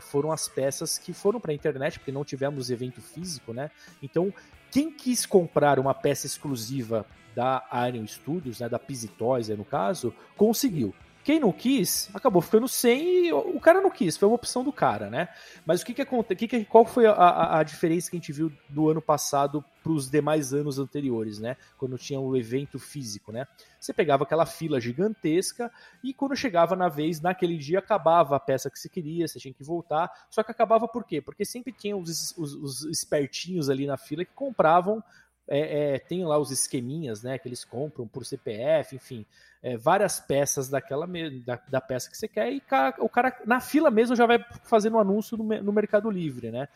foram as peças que foram para a internet, porque não tivemos evento físico, né? Então, quem quis comprar uma peça exclusiva da Iron Studios, né, da Pizzy Toys, no caso, conseguiu. Quem não quis, acabou ficando sem e o cara não quis, foi uma opção do cara, né? Mas o que que? Que qual foi a, a, a diferença que a gente viu do ano passado para os demais anos anteriores, né? Quando tinha o evento físico, né? Você pegava aquela fila gigantesca e quando chegava na vez, naquele dia, acabava a peça que você queria, você tinha que voltar. Só que acabava por quê? Porque sempre tinha os, os, os espertinhos ali na fila que compravam é, é, tem lá os esqueminhas, né, que eles compram por CPF, enfim, é, várias peças daquela da, da peça que você quer e o cara na fila mesmo já vai fazendo um anúncio no, no Mercado Livre, né?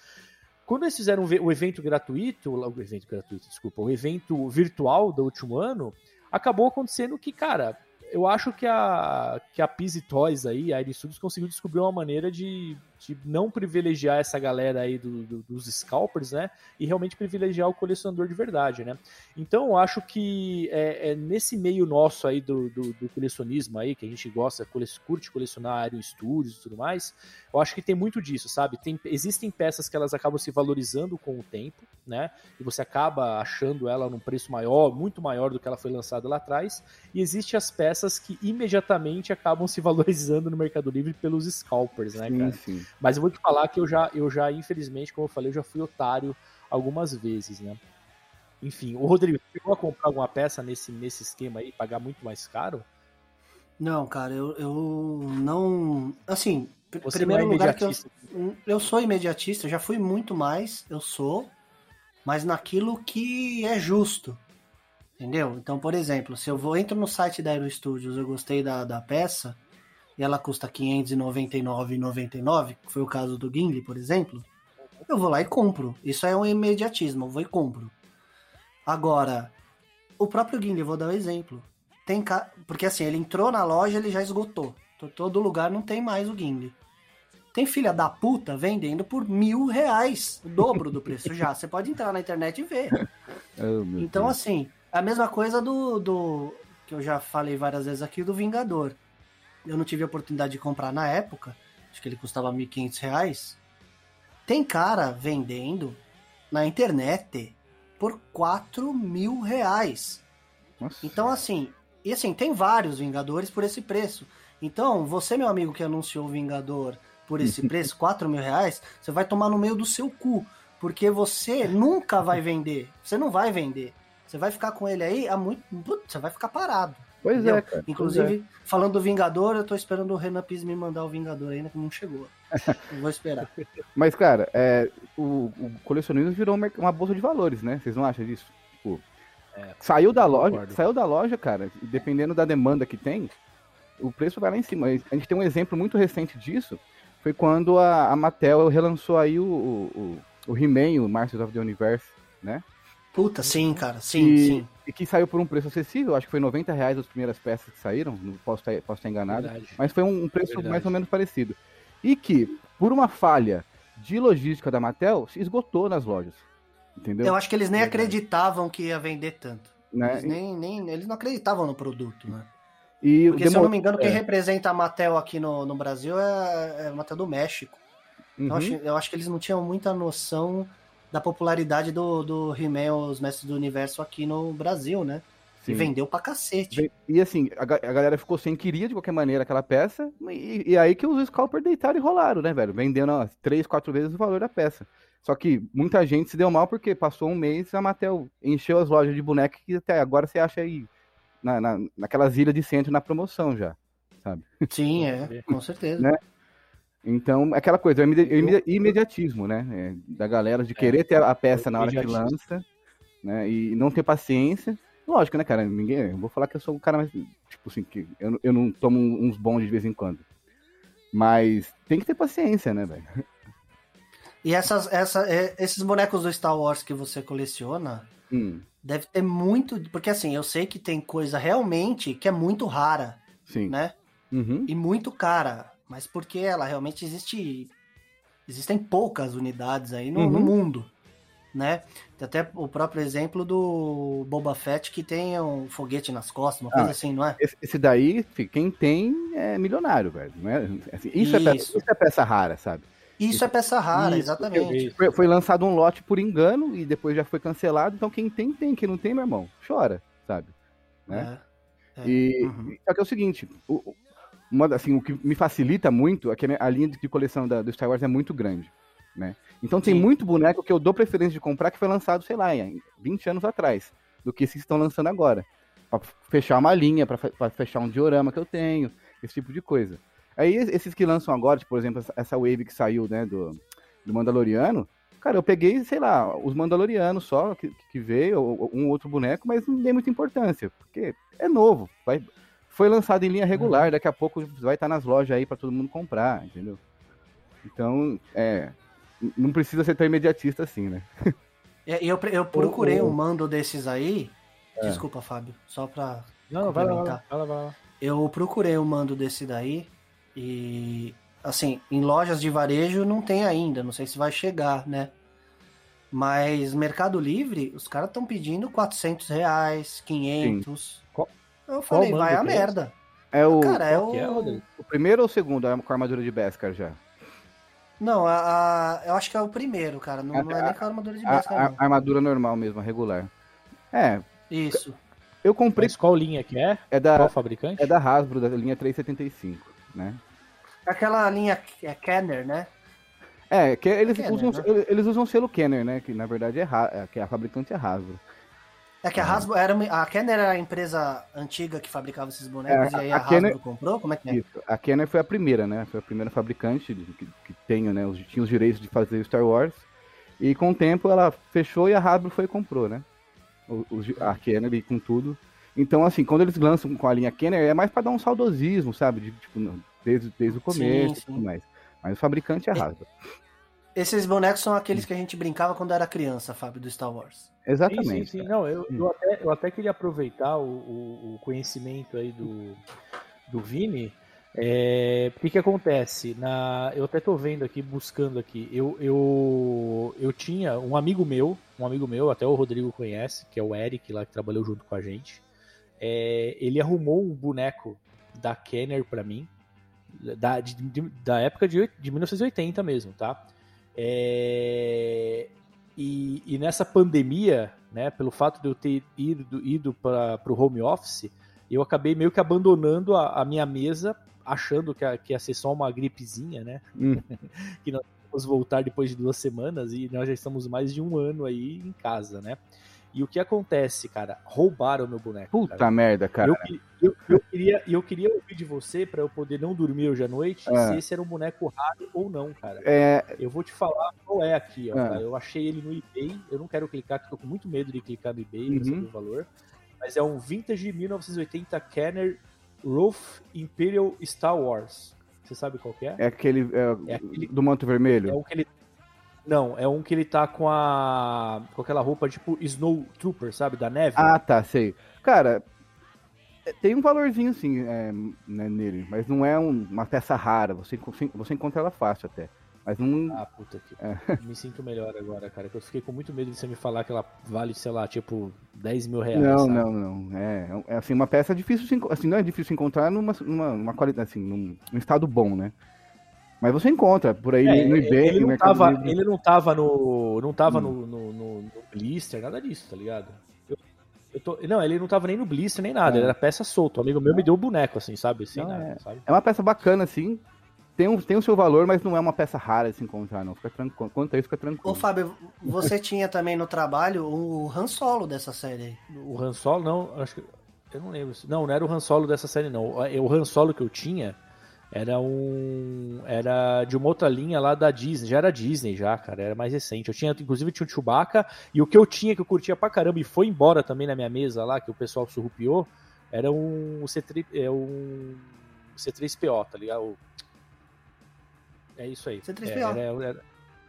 Quando eles fizeram o ve- o evento gratuito, o evento gratuito, desculpa, o evento virtual do último ano, acabou acontecendo que, cara, eu acho que a que a Pizzy Toys aí, a Iron Studios conseguiu descobrir uma maneira de, de não privilegiar essa galera aí do- do- dos scalpers, né? E realmente privilegiar o colecionador de verdade, né? Então, eu acho que é, é nesse meio nosso aí do, do, colecionismo aí, que a gente gosta, cole- curte colecionar Iron Studios e tudo mais, eu acho que tem muito disso, sabe? Tem, existem peças que elas acabam se valorizando com o tempo, né? E você acaba achando ela num preço maior, muito maior do que ela foi lançada lá atrás. E existem as peças que imediatamente acabam se valorizando no Mercado Livre pelos scalpers, né, Sim, cara? sim. Mas eu vou te falar que eu já, eu já, infelizmente, como eu falei, eu já fui otário algumas vezes, né? Enfim, o Rodrigo, você chegou a comprar alguma peça nesse, nesse esquema aí, pagar muito mais caro? Não, cara, eu, eu não. Assim, Você primeiro não é lugar que eu, imediatista. eu sou imediatista, já fui muito mais, eu sou, mas naquilo que é justo. Entendeu? Então, por exemplo, se eu vou entro no site da Aero Studios, eu gostei da, da peça e ela custa R$ 599,99, que foi o caso do Gimli, por exemplo, eu vou lá e compro. Isso é um imediatismo, eu vou e compro. Agora, o próprio Gimli, vou dar um exemplo. Tem ca... Porque assim, ele entrou na loja, ele já esgotou. To- Todo lugar não tem mais o Gimli. Tem filha da puta vendendo por mil reais, o dobro do preço já. Você pode entrar na internet e ver. [laughs] Oh, Então, Deus. assim, a mesma coisa do, do. que eu já falei várias vezes aqui, do Vingador. Eu não tive a oportunidade de comprar na época, acho que ele custava 1.500 reais. Tem cara vendendo na internet por 4 mil reais. Nossa. Então, assim, e assim, tem vários Vingadores por esse preço. Então, você, meu amigo, que anunciou o Vingador por esse [laughs] preço, 4 mil reais, você vai tomar no meio do seu cu. Porque você nunca vai vender. Você não vai vender. Você vai ficar com ele aí há muito. Putz, Você vai ficar parado. Pois entendeu? é, cara. Inclusive, falando do Vingador, eu tô esperando o Renan Pis me mandar o Vingador ainda, que não chegou. [laughs] Eu vou esperar. Mas, cara, é, o, o colecionismo virou uma, bolsa de valores, né? Vocês não acham disso? Tipo, saiu da loja, concordo. saiu da loja, cara, dependendo da demanda que tem, o preço vai lá em cima. A gente tem um exemplo muito recente disso, foi quando a, a Mattel relançou aí o, o, o, o He-Man, o Masters of the Universe, né? Puta, sim, cara. Sim, e, sim. e que saiu por um preço acessível, acho que foi 90 reais as primeiras peças que saíram, não posso estar, posso estar enganado. Verdade. Mas foi um um preço Verdade. mais ou menos parecido. E que, por uma falha de logística da Mattel, se esgotou nas lojas. Entendeu? Eu acho que eles nem Verdade. acreditavam que ia vender tanto. Né? Eles, nem, nem, eles não acreditavam no produto, né? E Porque, se eu não me engano, quem é. representa a Mattel aqui no, no Brasil é, é a Mattel do México. Uhum. Eu, acho, eu acho que eles não tinham muita noção da popularidade do, do He-Man, os Mestres do Universo, aqui no Brasil, né? Sim. E vendeu pra cacete. E assim, a, a galera ficou sem queria de qualquer maneira aquela peça, e, e aí que os scalpers deitaram e rolaram, né, velho? Vendendo ó, três, quatro vezes o valor da peça. Só que muita gente se deu mal porque passou um mês a Mattel encheu as lojas de boneca que até agora você acha aí na, na, naquelas ilhas de centro na promoção já. Sim, [laughs] é, com certeza. Né? Então, é aquela coisa, é o imedi- imediatismo, né? é, da galera de querer ter a peça na hora que lança, né? E não ter paciência. Lógico, né, cara? Ninguém. Eu vou falar que eu sou um cara mais. Tipo assim, que eu, não- eu não tomo uns bons de vez em quando. Mas tem que ter paciência, né, velho? E essas, essa, é, esses bonecos do Star Wars que você coleciona, Hum, deve ter muito. Porque assim, eu sei que tem coisa realmente que é muito rara, sim. né? Uhum. E muito cara. Mas porque ela realmente existe. Existem poucas unidades aí no, no Uhum. mundo. Né? Tem até o próprio exemplo do Boba Fett que tem um foguete nas costas, uma coisa Ah, assim, não é? Esse, daí, quem tem é milionário, velho. É? Assim, isso, É peça, Isso. isso é peça rara, sabe? Isso é peça rara, Isso, exatamente. isso. Foi, foi lançado um lote por engano e depois já foi cancelado. Então quem tem, tem. Quem não tem, meu irmão, chora, sabe? Né? É. É. E Uhum. só que é o seguinte, o- uma, assim, o que me facilita muito é que a linha de coleção da, do Star Wars é muito grande, né? Então tem Sim. muito boneco que eu dou preferência de comprar que foi lançado, sei lá, em 20 anos atrás, do que esses que estão lançando agora. Pra fechar uma linha, pra fechar um diorama que eu tenho, esse tipo de coisa. Aí es- esses que lançam agora, tipo, por exemplo, essa, wave que saiu, né, do, do Mandaloriano, cara, eu peguei, sei lá, os Mandalorianos só que, que veio, ou- ou um outro boneco, mas não dei muita importância, porque é novo, vai, foi lançado em linha regular, daqui a pouco vai estar nas lojas aí pra todo mundo comprar, entendeu? Então, é, não precisa ser tão imediatista assim, né? É, Eu, eu procurei o- um mando desses aí. É. Desculpa, Fábio, só pra. Não, vai lá, vai lá, Complementar. vai lá, vai lá. Eu procurei um mando desse daí e. Assim, em lojas de varejo não tem ainda, não sei se vai chegar, né? Mas Mercado Livre, os caras estão pedindo 400 reais, 500. Qual- Eu falei, mando vai a é merda. É o, Cara, é Qual que é, o. O primeiro ou o segundo é com a armadura de Beskar já? Não, a, a- eu acho que é o primeiro, cara. Não, A- não é nem com a armadura de Beskar, a- não. a armadura normal mesmo, a regular. É, Isso. eu comprei, Mas qual linha que é? é Qual da, fabricante? é da Hasbro, da linha 375, né? Aquela linha é Kenner, né? É, que eles, Kenner, usam, né? eles- usam selo Kenner, né? Que na verdade é, é, que a fabricante é Hasbro. É que a Hasbro era uma- a Kenner era a empresa antiga que fabricava esses bonecos É, e aí a a, Hasbro Kenner- comprou? Como é que é? Isso. A Kenner foi a primeira, né? Foi a primeira fabricante que, que tenha, né? Os, tinha os direitos de fazer Star Wars. E com o tempo ela fechou e a Hasbro foi e comprou, né? O- di- a Kenner e com tudo. Então, assim, quando eles lançam com a linha Kenner, é mais pra dar um saudosismo, sabe? De, tipo, desde, desde o começo Sim, e tudo sim. mais. Mas o fabricante é a Hasbro. Esses bonecos são aqueles que a gente brincava quando era criança, Fábio, do Star Wars. Exatamente. Sim, sim, sim. Não, eu, eu, até, eu até queria aproveitar o, o- o conhecimento aí do, do Vini. É, o que que acontece? Na, eu até tô vendo aqui, buscando aqui. Eu, eu, eu tinha um amigo meu, um amigo meu, até o Rodrigo conhece, que é o Eric lá que trabalhou junto com a gente. É, ele arrumou um boneco da Kenner pra mim, da, de- de- da época de, de 1980 mesmo, tá? É, e, e nessa pandemia, né, pelo fato de eu ter ido, ido para o home office, eu acabei meio que abandonando a, a minha mesa, achando que, a- que ia ser só uma gripezinha, né? Hum. [laughs] que nós vamos voltar depois de duas semanas e nós já estamos mais de um ano aí em casa, né? E o que acontece, cara? Roubaram meu boneco. Puta cara. merda, cara. Eu, eu, eu queria, eu queria ouvir de você para eu poder não dormir hoje à noite Ah. se esse era um boneco raro ou não, cara. É, Eu vou te falar qual é aqui, ó, Ah. Eu achei ele no eBay. Eu não quero clicar, porque eu tô com muito medo de clicar no eBay pra Uhum. saber o valor. Mas é um Vintage 1980 Kenner Rolf Imperial Star Wars. Você sabe qual que é? é aquele, é, É aquele- do manto vermelho. É um que ele. Não, é um que ele tá com a. com aquela roupa tipo Snow Trooper, sabe? Da neve. Ah, tá, sei. Cara, é, tem um valorzinho sim é, né, nele, mas não é um- uma peça rara. Você, você encontra ela fácil até. Mas não. Ah, puta que. É. [laughs] Me sinto melhor agora, cara. Que eu fiquei com muito medo de você me falar que ela vale, sei lá, tipo, 10 mil reais. Não, sabe? não, não. É, é assim, uma peça difícil de assim, não é difícil encontrar numa, numa, numa qualidade, assim, num, num estado bom, né? Mas você encontra por aí É, no eBay, ele, no não Mercado tava, Livre. ele não tava no. Não tava Hum. no, no, no- no blister, nada disso, tá ligado? Eu, eu tô- não, ele não tava nem no blister nem nada, É. ele era peça solta. O amigo meu me deu o boneco, assim, sabe? Sem Não, nada, é. sabe? É uma peça bacana, assim. Tem, um, tem o seu valor, mas não é uma peça rara de se encontrar, não. Fica tranquilo. Quanto a isso, fica tranquilo. Ô, Fábio, você tinha também no trabalho o Han Solo dessa série aí. O Han Solo, não, acho que. Eu não lembro. Não, não era o Han Solo dessa série, não. O o Han Solo que eu tinha era um. Era de uma outra linha lá da Disney. Já era Disney, já, cara. Era mais recente. Eu tinha, inclusive, tinha o Chewbacca. E o que eu tinha, que eu curtia pra caramba, e foi embora também na minha mesa lá, que o pessoal surrupiou, era um C3, é um C3PO, tá ligado? É isso aí. C3PO. É, era- era-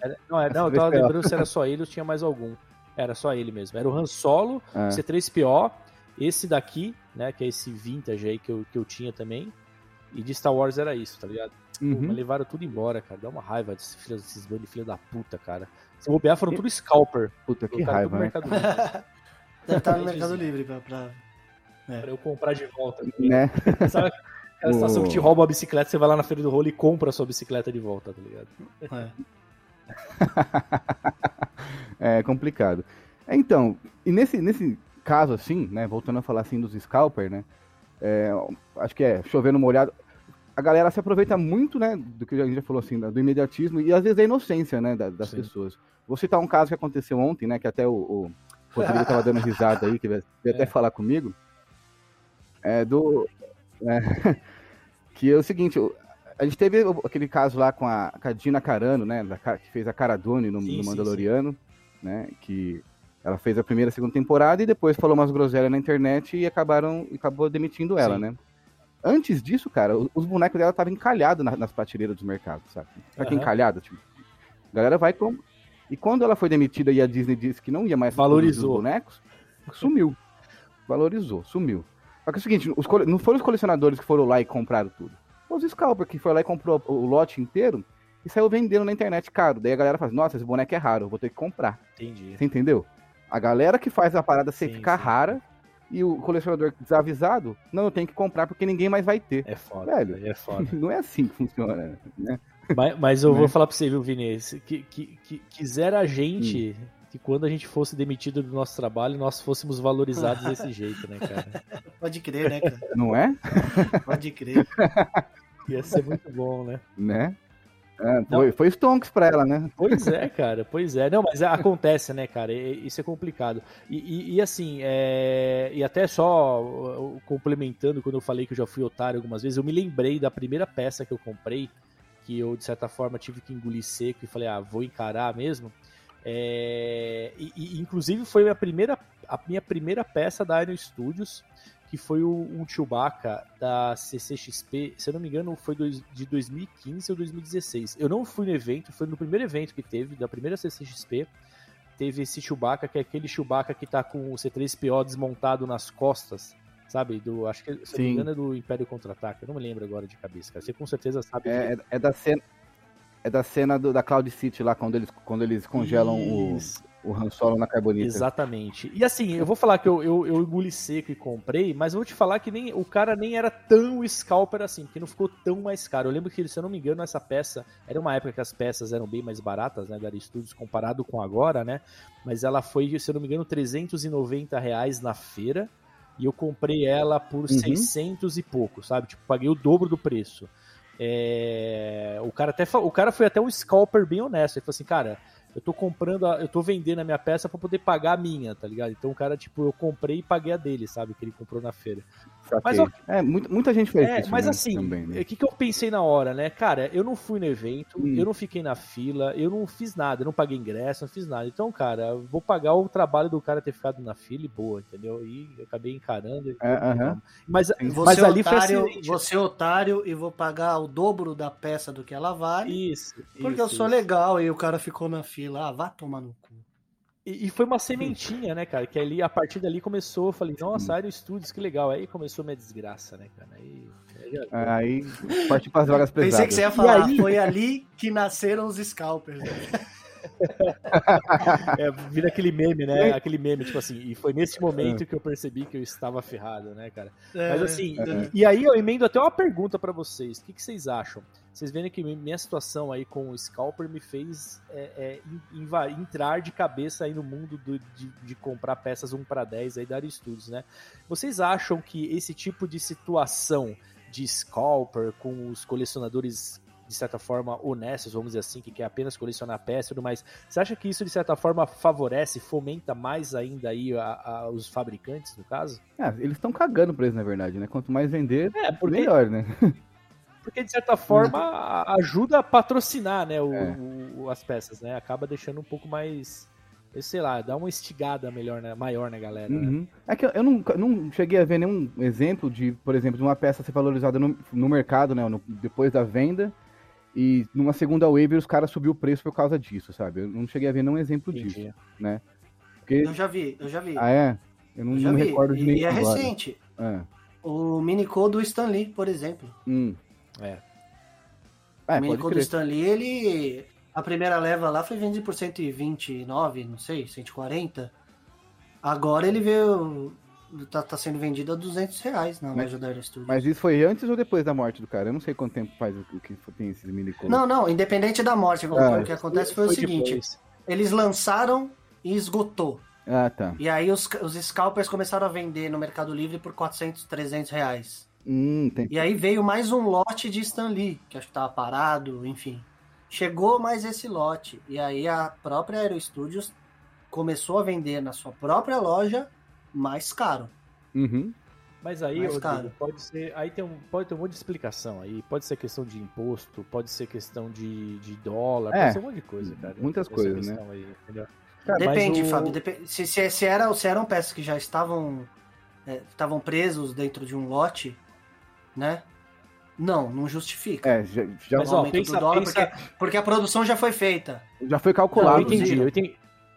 era- não, é, não, eu C3PO. tava lembrando se era só ele ou tinha mais algum. Era só ele mesmo. Era o Han Solo, É. C3PO, esse daqui, né, que é esse vintage aí que eu, que eu tinha também. E de Star Wars era isso, tá ligado? Pô, Uhum. mas levaram tudo embora, cara. Dá uma raiva desses, filhos, desses bandos de filha da puta, cara. Se bobear, foram tudo scalper. Puta, que raiva, no né? Mercado [laughs] Livre, Deve estar no Entendi, Mercado. Livre pra. pra- pra eu comprar de volta. né? [laughs] Sabe aquela situação que te rouba a bicicleta, você vai lá na feira do rolo e compra a sua bicicleta de volta, tá ligado? é. [laughs] É complicado. É, Então, e nesse, nesse caso assim, né, voltando a falar assim dos scalper, né, é, acho que é chovendo molhado, a galera se aproveita muito, né, do que a gente já falou assim, do imediatismo e às vezes da inocência, né, da- das Sim. pessoas. Vou citar um caso que aconteceu ontem, né, que até o, o Rodrigo [laughs] tava dando risada aí, que veio veio até É. falar comigo, é do... é, [laughs] que é o seguinte, a gente teve aquele caso lá com a, com a Dina Carano, né, da que fez a Cara Dune no, Sim, no sim, Mandaloriano, né, que ela fez a primeira e segunda temporada e depois falou umas groselhas na internet e acabaram e acabou demitindo ela, Sim. né? Antes disso, cara, os bonecos dela estavam encalhados na- nas prateleiras dos mercados, sabe? Sabe que é Aham. encalhado? Tipo, a galera vai com. E quando ela foi demitida e a Disney disse que não ia mais Valorizou. os bonecos, sumiu. Valorizou, sumiu. Só que é o seguinte, os cole- não foram os colecionadores que foram lá e compraram tudo. Foi os scalper que foi lá e comprou o o lote inteiro e saiu vendendo na internet caro. Daí a galera fala, nossa, esse boneco é raro, eu vou ter que comprar. Entendi. Você entendeu? A galera que faz a parada ser Sim, ficar sim. rara e o colecionador desavisado, não, eu tenho que comprar porque ninguém mais vai ter. É foda, Velho. é foda. [laughs] Não é assim que funciona, né? mas, mas eu Né? vou falar pra você, viu, Vinícius? Que, que, que quisera a gente Hum. que quando a gente fosse demitido do nosso trabalho, nós fôssemos valorizados desse [laughs] jeito, né, cara? Pode crer, né, cara? Não é? Pode crer. [laughs] Ia ser muito bom, né? Né? É, foi, foi Stonks pra ela, né? Pois é, [laughs] cara, pois é. Não, mas acontece, né, cara? Isso é complicado. E, e- e, assim, é... e até só complementando, quando eu falei que eu já fui otário algumas vezes, eu me lembrei da primeira peça que eu comprei, que eu, de certa forma, tive que engolir seco e falei, ah, vou encarar mesmo. É, E, e, inclusive foi a minha primeira, a minha primeira peça da Iron Studios, que foi o, um Chewbacca da CCXP, se eu não me engano, foi dois- de 2015 ou 2016. Eu não fui no evento, foi no primeiro evento que teve, da primeira CCXP. Teve esse Chewbacca, que é aquele Chewbacca que tá com o C3PO desmontado nas costas, sabe? Do, acho que, se eu não me engano, é do Império Contra-Ataque. Eu não me lembro agora de cabeça, cara. Você com certeza sabe. É, é, é da cena. É da cena do- da Cloud City lá, quando eles, quando eles congelam Isso. o Han Solo na carbonita. Exatamente. E assim, eu vou falar que eu, eu, eu engoli seco e comprei, mas eu vou te falar que nem o cara nem era tão scalper assim, porque não ficou tão mais caro. Eu lembro que, se eu não me engano, essa peça era uma época que as peças eram bem mais baratas, né, da Studios comparado com agora, né? Mas ela foi, se eu não me engano, 390 reais na feira. E eu comprei ela por 600 e pouco, sabe? Tipo, paguei o dobro do preço. É, O cara até o cara foi até um scalper bem honesto. Ele falou assim, cara, eu tô comprando, a- eu tô vendendo a minha peça pra poder pagar a minha, tá ligado? Então o cara, tipo, eu comprei e paguei a dele, sabe? Que ele comprou na feira. Mas, ó, É, muita, muita gente fez É, isso. mas né, assim, também, né? o que, que eu pensei na hora, né? Cara, eu não fui no evento, Hum. eu não fiquei na fila, eu não fiz nada, eu não paguei ingresso, não fiz nada. Então, cara, vou pagar o trabalho do cara ter ficado na fila e boa, entendeu? E eu acabei encarando. e- É, aham. Mas, Você mas ali foi otário, acidente. você otário e vou pagar o dobro da peça do que ela vale. Isso. Porque isso, eu sou isso. legal e o cara ficou na fila. Ah, vá tomar no cu. E, e foi uma sementinha, né, cara? Que ali, a partir dali começou, eu falei, nossa, Aero Studios, que legal. Aí começou minha desgraça, né, cara? Aí, aí Aí partiu para as drogas pesadas. Pensei que você ia falar, aí? foi ali que nasceram os scalpers. né? [laughs] É, vira aquele meme, né? Aquele meme, tipo assim, e foi nesse momento que eu percebi que eu estava ferrado, né, cara? Mas assim, É. e, e aí eu emendo até uma pergunta pra vocês. O que, que vocês acham? Vocês verem que minha situação aí com o Scalper me fez é, é, entrar de cabeça aí no mundo do- de, de comprar peças 1 para 10 aí da Studios, né? Vocês acham que esse tipo de situação de Scalper com os colecionadores de certa forma honestos, vamos dizer assim, que quer apenas colecionar peças e tudo mais, você acha que isso de certa forma favorece, fomenta mais ainda aí a- a- os fabricantes, no caso? É, eles estão cagando pra isso, na verdade, né? Quanto mais vender, É, porque melhor, né? [laughs] Porque, de certa forma, a- ajuda a patrocinar, né, o, É. o- as peças, né? Acaba deixando um pouco mais, eu sei lá, dá uma estigada melhor, né, maior na galera. né? Uhum. É que eu, nunca- não cheguei a ver nenhum exemplo de, por exemplo, de uma peça ser valorizada no, no mercado, né? no- depois da venda. E numa segunda wave os caras subiu o preço por causa disso, sabe? Eu não cheguei a ver nenhum exemplo disso. Entendi. Porque, Eu já vi, eu já vi. ah, é? Eu não, eu não recordo de E é agora. recente. É. O minicô do Stan Lee, por exemplo. Hum. É. É, o minicô pode do crer. Stan Lee, ele. A primeira leva lá foi vendido por 129, não sei, 140. Agora ele veio. Tá, tá sendo vendido a 200 reais na Mas- loja da Aero Studios. Mas isso foi antes ou depois da morte do cara? Eu não sei quanto tempo faz o que tem esses mini Não, não, independente da morte. Ah. o que acontece foi, o seguinte: depois. eles lançaram e esgotou. Ah, tá. E aí os, os scalpers começaram a vender no Mercado Livre por 400, 300 reais. Hum, tem... E aí veio mais um lote de Stan Lee, que acho que tava parado, enfim. Chegou mais esse lote. E aí a própria Aero Studios começou a vender na sua própria loja mais caro. Uhum. Mas aí, Mas, Rodrigo, pode ser. Aí tem um, pode ter um monte de explicação aí. Pode ser questão de imposto, pode ser questão de, de dólar, É, pode ser um monte de coisa, cara. muitas Essa coisas, né? aí? Cara, Depende, o- Fábio. depe- Se, se, se, era, se eram peças que já estavam é, estavam presos dentro de um lote, né? Não, não justifica. É, já, já, Mas, o ó, aumento pensa- do dólar, pensa- porque, porque a produção já foi feita. já foi Não, calculado. eu entendi, eu entendi.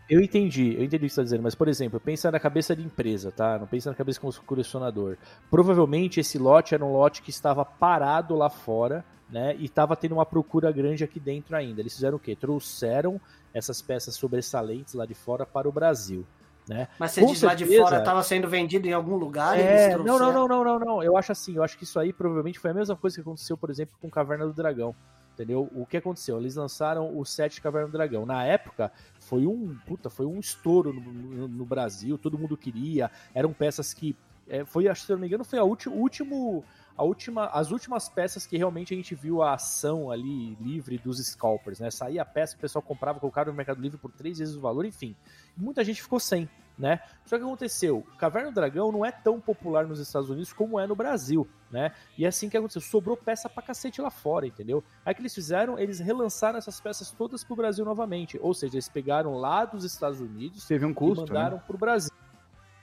Eu entendi, eu entendi o que você está dizendo, mas, por exemplo, pensa na cabeça de empresa, tá? Não pensa na cabeça como colecionador. Provavelmente esse lote era um lote que estava parado lá fora, né? E estava tendo uma procura grande aqui dentro ainda. Eles fizeram o quê? Trouxeram essas peças sobressalentes lá de fora para o Brasil, né? Mas você Com diz lá de certeza. fora, estava sendo vendido em algum lugar e É, não, não, não, não, não, não. Eu acho assim, eu acho que isso aí provavelmente foi a mesma coisa que aconteceu, por exemplo, com Caverna do Dragão. Entendeu? O que aconteceu? Eles lançaram o set Caverna do Dragão. Na época, foi um. Puta, foi um estouro no, no- no Brasil, todo mundo queria. Eram peças que. é, foi, acho que se eu não me engano, foi a ulti- último. a última, as últimas peças que realmente a gente viu a ação ali livre dos scalpers, né? Saía a peça, o pessoal comprava, colocava no Mercado Livre por três vezes o valor, enfim. Muita gente ficou sem, né? Só que aconteceu, Caverna do Dragão não é tão popular nos Estados Unidos como é no Brasil, né? E é assim que aconteceu, sobrou peça pra cacete lá fora, entendeu? Aí o que eles fizeram, eles relançaram essas peças todas pro Brasil novamente, ou seja, eles pegaram lá dos Estados Unidos Teve um e custo, né? mandaram pro Brasil.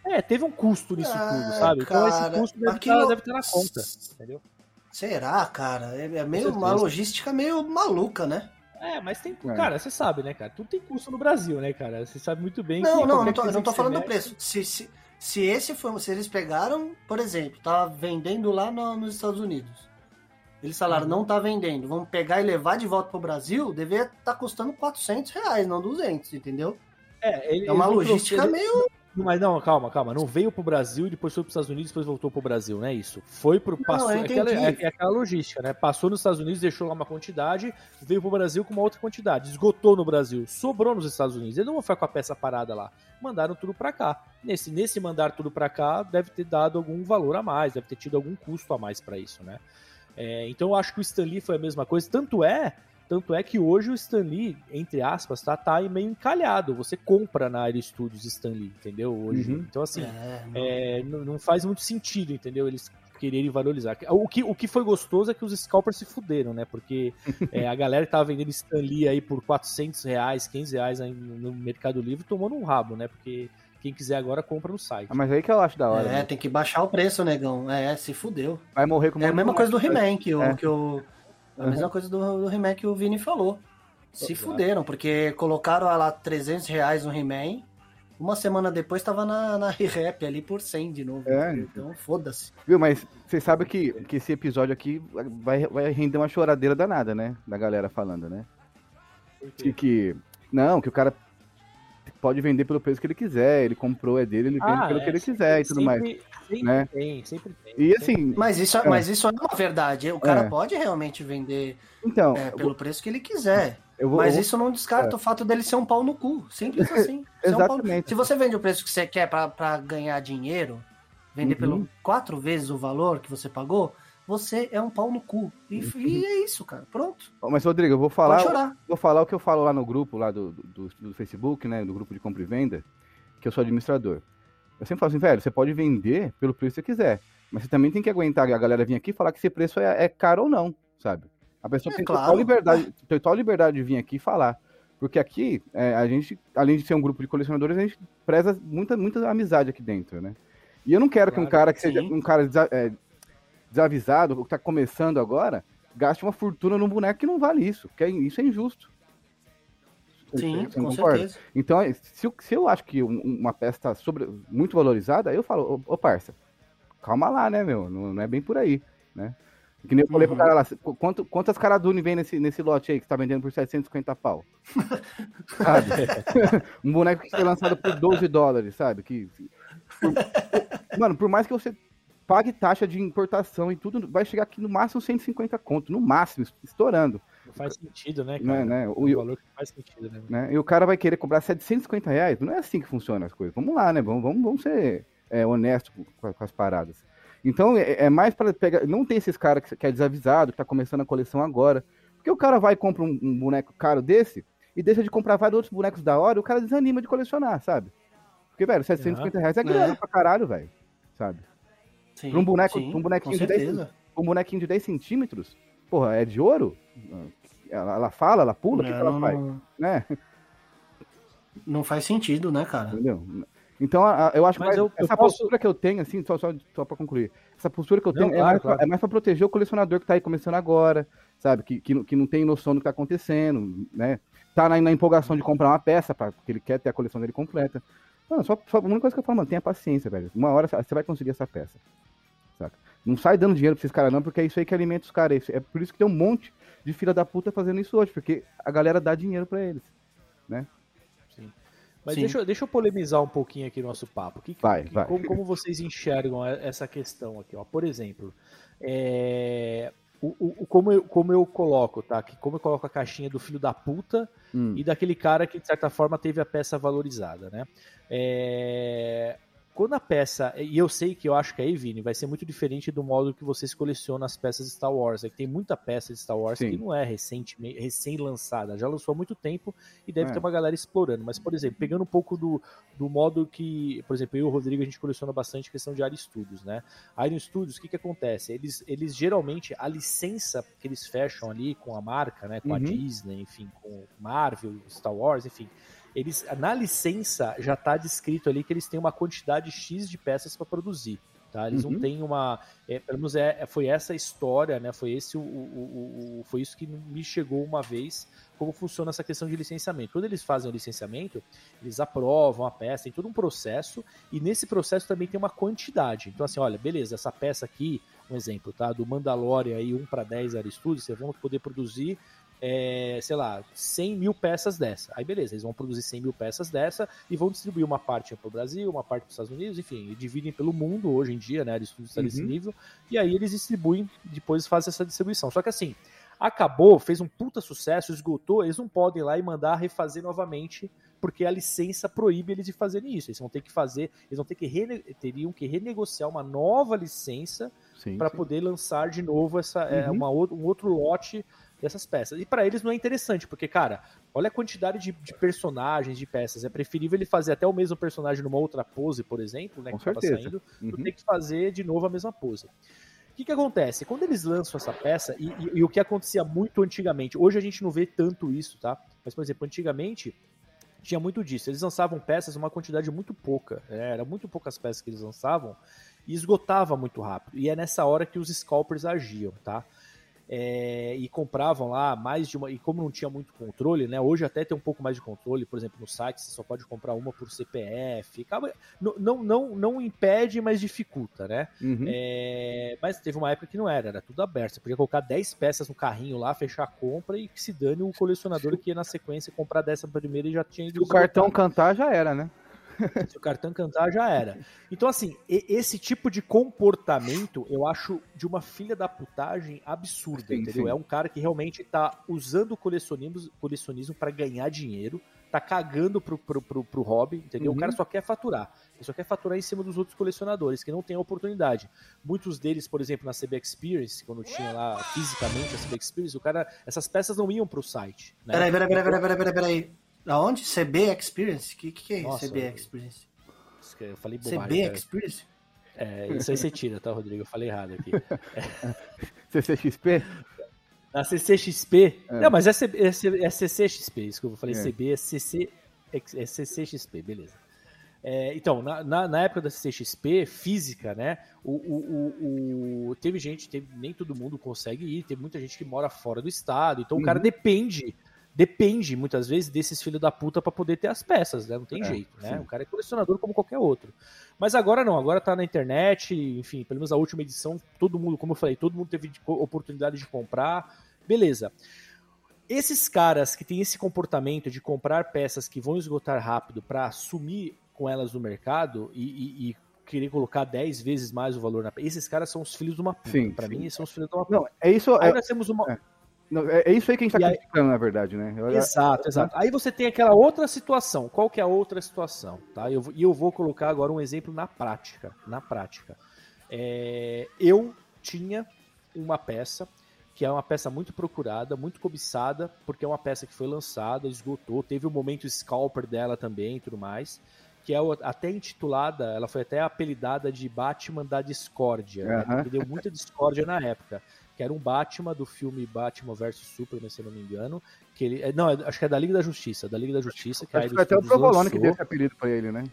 É, teve um custo nisso Ah, tudo, sabe? então esse cara, custo deve aquilo- estar deve tá na conta, entendeu? Será, cara? É, é meio uma logística meio maluca, né? É, mas tem. É. Cara, você sabe, né, cara? Tudo tem custo no Brasil, né, cara? Você sabe muito bem Não, que. não, não tô, não tô falando você do preço. Se, se, se esse foi. Se eles pegaram, por exemplo, tá vendendo lá no- nos Estados Unidos. Eles falaram, Uhum. não tá vendendo. Vamos pegar e levar de volta pro Brasil, deveria estar custando 400 reais, não 200, entendeu? É, ele- É uma logística meio. Mas não, calma, calma. Não veio pro Brasil, depois foi pros Estados Unidos, depois voltou pro Brasil, não é isso. Foi pro. Passou, eu é aquela, é, é aquela logística, né? Passou nos Estados Unidos, deixou lá uma quantidade, veio pro Brasil com uma outra quantidade. Esgotou no Brasil, sobrou nos Estados Unidos. Ele não foi com a peça parada lá. Mandaram tudo pra cá. Nesse, nesse mandar tudo pra cá, deve ter dado algum valor a mais, deve ter tido algum custo a mais pra isso, né? É, então eu acho que o Stan Lee foi a mesma coisa. Tanto é, tanto é que hoje o Stan Lee, entre aspas, tá, tá aí meio encalhado. Você compra na Aero Studios Stan Lee, entendeu? Hoje. Uhum. Então, assim, É, é, não, não faz muito sentido, entendeu? Eles quererem valorizar. O que, o que foi gostoso é que os scalpers se fuderam, né? Porque [laughs] é, a galera que tava vendendo Stan Lee aí por 400 reais, 500 reais aí no Mercado Livre tomou num rabo, né? Porque quem quiser agora compra no site. Ah, mas aí que eu acho da hora. é, né? tem que baixar o preço, negão. É, se fudeu. Vai morrer com É a mesma coisa do He-Man que, o, É. que o. A mesma coisa do, do He-Man que o Vini falou. Se Exato. fuderam, porque colocaram lá 300 reais no He-Man. Uma semana depois tava na, na Rap ali por 100 de novo. É. Então foda-se. Viu, mas vocês sabem que, que esse episódio aqui vai, vai render uma choradeira danada, né? Da galera falando, né? De que. Não, que o cara pode vender pelo preço que ele quiser, ele comprou, é dele, ele vende Ah, pelo é, que ele sempre- quiser e tudo mais. sempre- Sempre né? tem, sempre tem. E sempre assim, Mas isso, É. mas isso é uma verdade. O cara É. pode realmente vender então, é, pelo vou- preço que ele quiser. eu vou. Mas isso não descarta o fato dele ser um pau no cu. Simples [laughs] assim. Ser um Exatamente. Se você vende o preço que você quer pra ganhar dinheiro, vender Uhum. pelo quatro vezes o valor que você pagou, você é um pau no cu. E, e é isso, cara. Pronto. Mas, Rodrigo, eu vou falar. Vou falar o que eu falo lá no grupo, lá do, do, do Facebook, né? Do grupo de compra e venda, que eu sou administrador. Eu sempre falo assim, velho, você pode vender pelo preço que você quiser. Mas você também tem que aguentar a galera vir aqui e falar que esse preço é, é caro ou não, sabe? A pessoa É, tem claro. total liberdade, total liberdade de vir aqui e falar. Porque aqui, é, a gente, além de ser um grupo de colecionadores, a gente preza muita, muita amizade aqui dentro, né? E eu não quero que um Claro, cara que seja sim. um cara desa- é, desavisado, que tá começando agora, gaste uma fortuna num boneco que não vale isso. Porque isso é injusto. Sim, com concorda? certeza. Então, se eu, se eu acho que um- uma peça está sobre, muito valorizada, aí eu falo, ô, ô parça, calma lá, né, meu? Não, não é bem por aí, né? Que nem eu falei pro Uhum. cara lá, qu- quanto, quantas Caradune vem nesse, nesse lote aí que você tá vendendo por 750 pau? [laughs] sabe? um boneco que foi lançado por 12 dólares, sabe? Que, por- [laughs] mano, por mais que você pague taxa de importação e tudo, vai chegar aqui no máximo 150 conto, no máximo, estourando, Não faz sentido, né, né? cara? né? É O- um valor que não faz sentido, né? né? E o cara vai querer cobrar 750 reais. Não é assim que funcionam as coisas. Vamos lá, né? Vamos, vamos, vamos ser é, honestos com, com as paradas. Então, é, é mais para pegar. Não tem esses caras que, que é desavisado, que tá começando a coleção agora. Porque o cara vai e compra um, um boneco caro desse e deixa de comprar vários outros bonecos da hora e o cara desanima de colecionar, sabe? Porque, velho, 750 reais é grana É. pra caralho, velho. Sabe? Sim, Pra um boneco- sim, um bonequinho com de 10 certeza. Um bonequinho de 10 centímetros, porra, é de ouro? Ela, ela fala, ela pula, o que, que ela não, faz? não, Né? não faz sentido, né, cara? Entendeu? Então, a- a- eu acho que Mas mais- eu- eu essa posso- postura que eu tenho, assim, só, só, só pra concluir, essa postura que eu Não, tenho é, claro, mais claro. pra, é mais pra proteger o colecionador que tá aí começando agora, sabe? Que, que, não- que não tem noção do que tá acontecendo, né? Tá na, na empolgação de comprar uma peça, pra, porque ele quer ter a coleção dele completa. Mano, só, só a única coisa que eu falo, mano, tenha paciência, velho. Uma hora você vai conseguir essa peça, saca? Não sai dando dinheiro pra esses caras não, porque é isso aí que alimenta os caras. é isso- É por isso que tem um monte de filha da puta fazendo isso hoje, porque a galera dá dinheiro pra eles. Mas Sim. deixa, eu- deixa eu polemizar um pouquinho aqui o nosso papo. Que, Vai, que- vai. Como, como vocês enxergam essa questão aqui? Ó? Por exemplo, é, o, o- o- como, eu, como eu coloco, tá? Que como eu coloco a caixinha do filho da puta Hum. e daquele cara que, de certa forma, teve a peça valorizada, né? É, quando a peça, e eu sei que eu acho que aí, Vini, vai ser muito diferente do modo que vocês colecionam as peças de Star Wars. É que tem muita peça de Star Wars Sim. que não é recente, recém-lançada, já lançou há muito tempo e deve É. ter uma galera explorando. Mas, por exemplo, pegando um pouco do, do modo que, por exemplo, eu e o Rodrigo, a gente coleciona bastante questão de Iron Studios, né? Iron Studios, o que que acontece? Eles, eles geralmente, a licença que eles fecham ali com a marca, né? Com a Uhum. Disney, enfim, com Marvel, Star Wars, enfim eles na licença já está descrito ali que eles têm uma quantidade X de peças para produzir. Tá? Eles Uhum. não têm uma. É, pelo menos é, foi essa história, né? Foi, esse o, o- o- foi isso que me chegou uma vez como funciona essa questão de licenciamento. Quando eles fazem o licenciamento, eles aprovam a peça, tem todo um processo, e nesse processo também tem uma quantidade. Então, assim, olha, beleza, essa peça aqui, um exemplo, tá? Do Mandalorian aí, 1 para 10 Air Studios, vocês vão poder produzir é, sei lá, 100 mil peças dessa. Aí beleza, eles vão produzir 100 mil peças dessa e vão distribuir uma parte para o Brasil, uma parte para os Estados Unidos, enfim, e dividem pelo mundo hoje em dia, né? Eles está nesse Uhum. nível, e aí eles distribuem, depois fazem essa distribuição. Só que assim, acabou, fez um puta sucesso, esgotou, eles não podem ir lá e mandar refazer novamente, porque a licença proíbe eles de fazerem isso. Eles vão ter que fazer, eles vão ter que rene- teriam que renegociar uma nova licença para poder lançar de novo essa, é, Uhum. uma, ou- um outro lote dessas peças. E para eles não é interessante, porque, cara, olha a quantidade de, de personagens, de peças. É preferível ele fazer até o mesmo personagem numa outra pose, por exemplo, né? Com que certeza. saindo, do Uhum. ter que fazer de novo a mesma pose. O que, que acontece? Quando eles lançam essa peça, e, e- e o que acontecia muito antigamente, hoje a gente não vê tanto isso, tá? Mas, por exemplo, antigamente tinha muito disso. Eles lançavam peças uma quantidade muito pouca. né? Era muito poucas peças que eles lançavam e esgotava muito rápido. E é nessa hora que os scalpers agiam, tá? É, e compravam lá mais de uma. E como não tinha muito controle, né? Hoje até tem um pouco mais de controle. Por exemplo, no site você só pode comprar uma por CPF. Acaba, não, não, não, não impede, mas dificulta, né? Uhum. É, mas teve uma época que não era, era tudo aberto. Você podia colocar 10 peças no carrinho lá, fechar a compra e que se dane o colecionador que ia na sequência comprar dessa primeira e já tinha ido Se o cartão cantar, já era, né? [laughs] Se o cartão cantar, já era. Então, assim, esse tipo de comportamento eu acho de uma filha da putagem absurda, Sim, entendeu? sim. É um cara que realmente tá usando o colecionismo, colecionismo para ganhar dinheiro, tá cagando pro, pro, pro, pro hobby, entendeu? Uhum. O cara só quer faturar. Ele só quer faturar em cima dos outros colecionadores, que não tem oportunidade. Muitos deles, por exemplo, na CB Experience, quando tinha lá fisicamente a CB Experience, o cara, essas peças não iam pro site. Né? Peraí, peraí, peraí, peraí, peraí, peraí, peraí. Aonde? CB Experience? O que, que, que é isso? Nossa, CB Experience? Eu falei bobagem. CB cara. Experience? É, isso aí você tira, tá, Rodrigo? Eu falei errado aqui. [laughs] CCXP? Na CCXP. É. Não, mas é, C- é, C- é CCXP, desculpa, eu falei É. CB, é, CC, é CCXP, beleza. É, então, na, na, na época da CCXP, física, né? O, o, o, o- teve gente, teve, nem todo mundo consegue ir, tem muita gente que mora fora do estado, então o cara Uhum. depende, depende muitas vezes desses filhos da puta pra poder ter as peças, né? Não tem É, jeito, né? sim. O cara é colecionador como qualquer outro. Mas agora não, agora tá na internet, enfim, pelo menos a última edição, todo mundo, como eu falei, todo mundo teve de- oportunidade de comprar, beleza. Esses caras que têm esse comportamento de comprar peças que vão esgotar rápido para sumir com elas no mercado e, e- e querer colocar 10 vezes mais o valor na peça, esses caras são os filhos de uma puta. Sim. mim, são os filhos de uma puta. Não, é isso, Aí é, nós temos uma. é. É- é isso aí que a gente E tá aí- criticando, na verdade, né? Eu- Exato, exato. Aí você tem aquela outra situação. Qual que é a outra situação? Tá? Eu, e eu vou colocar agora um exemplo na prática. Na prática. É, eu tinha uma peça que é uma peça muito procurada, muito cobiçada, porque é uma peça que foi lançada, esgotou, teve o momento scalper dela também e tudo mais, que é até intitulada, ela foi até apelidada de Batman da Discórdia, né? Aham. porque deu muita discórdia na época, que era um Batman do filme Batman vs Superman, se eu não me engano, que ele, é, não, é- acho que é da Liga da Justiça, da Liga da Justiça, que Acho que foi até o Provolone que deu esse apelido pra ele, né?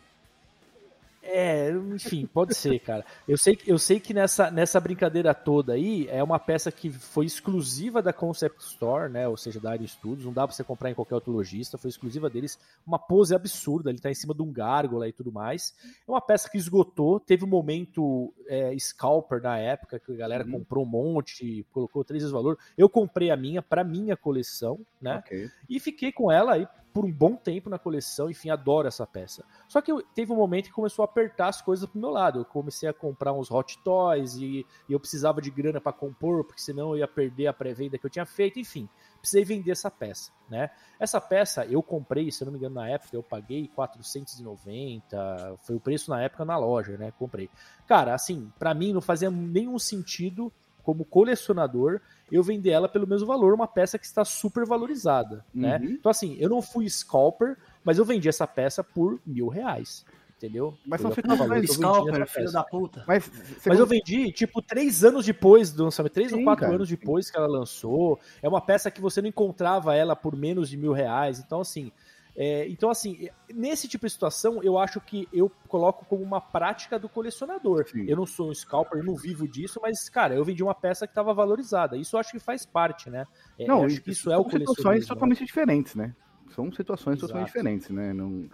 É, enfim, pode ser, cara. Eu sei, que- eu sei que nessa, nessa brincadeira toda aí é uma peça que foi exclusiva da Concept Store, né? Ou seja, da Iron Studios. Não dá pra você comprar em qualquer outro lojista. Foi exclusiva deles. Uma pose absurda. Ele tá em cima de um gárgula e tudo mais. É uma peça que esgotou. Teve um momento é, scalper na época que a galera Uhum. comprou um monte, colocou três vezes o valor. Eu comprei a minha pra minha coleção, né? Ok. E fiquei com ela aí por um bom tempo na coleção, enfim, adoro essa peça. Só que eu- teve um momento que começou a apertar as coisas pro meu lado. Eu comecei a comprar uns Hot Toys e, e eu precisava de grana para compor, porque senão eu ia perder a pré-venda que eu tinha feito, enfim. precisei vender essa peça, né? Essa peça eu comprei, se eu não me engano, na época eu paguei 490, foi o preço na época na loja, né? Comprei. Cara, assim, para mim não fazia nenhum sentido como colecionador eu vender ela pelo mesmo valor, uma peça que está super valorizada, né? Uhum. Então assim, eu não fui scalper, mas eu vendi essa peça por mil reais. Entendeu? Mas Foi são o valor Scalper, filho da puta. Mas, Mas eu vendi, tipo, três anos depois do lançamento, três ou Sim, quatro cara. anos depois que ela lançou. É uma peça que você não encontrava ela por menos de mil reais. Então, assim. É, então, assim, nesse tipo de situação, eu acho que eu coloco como uma prática do colecionador. Sim. Eu não sou um scalper, eu não vivo disso, mas, cara, eu vendi uma peça que estava valorizada. Isso eu acho que faz parte, né? É, Não, acho que isso é o são situações né? totalmente diferentes, né? São situações Exato. totalmente diferentes, né? Não,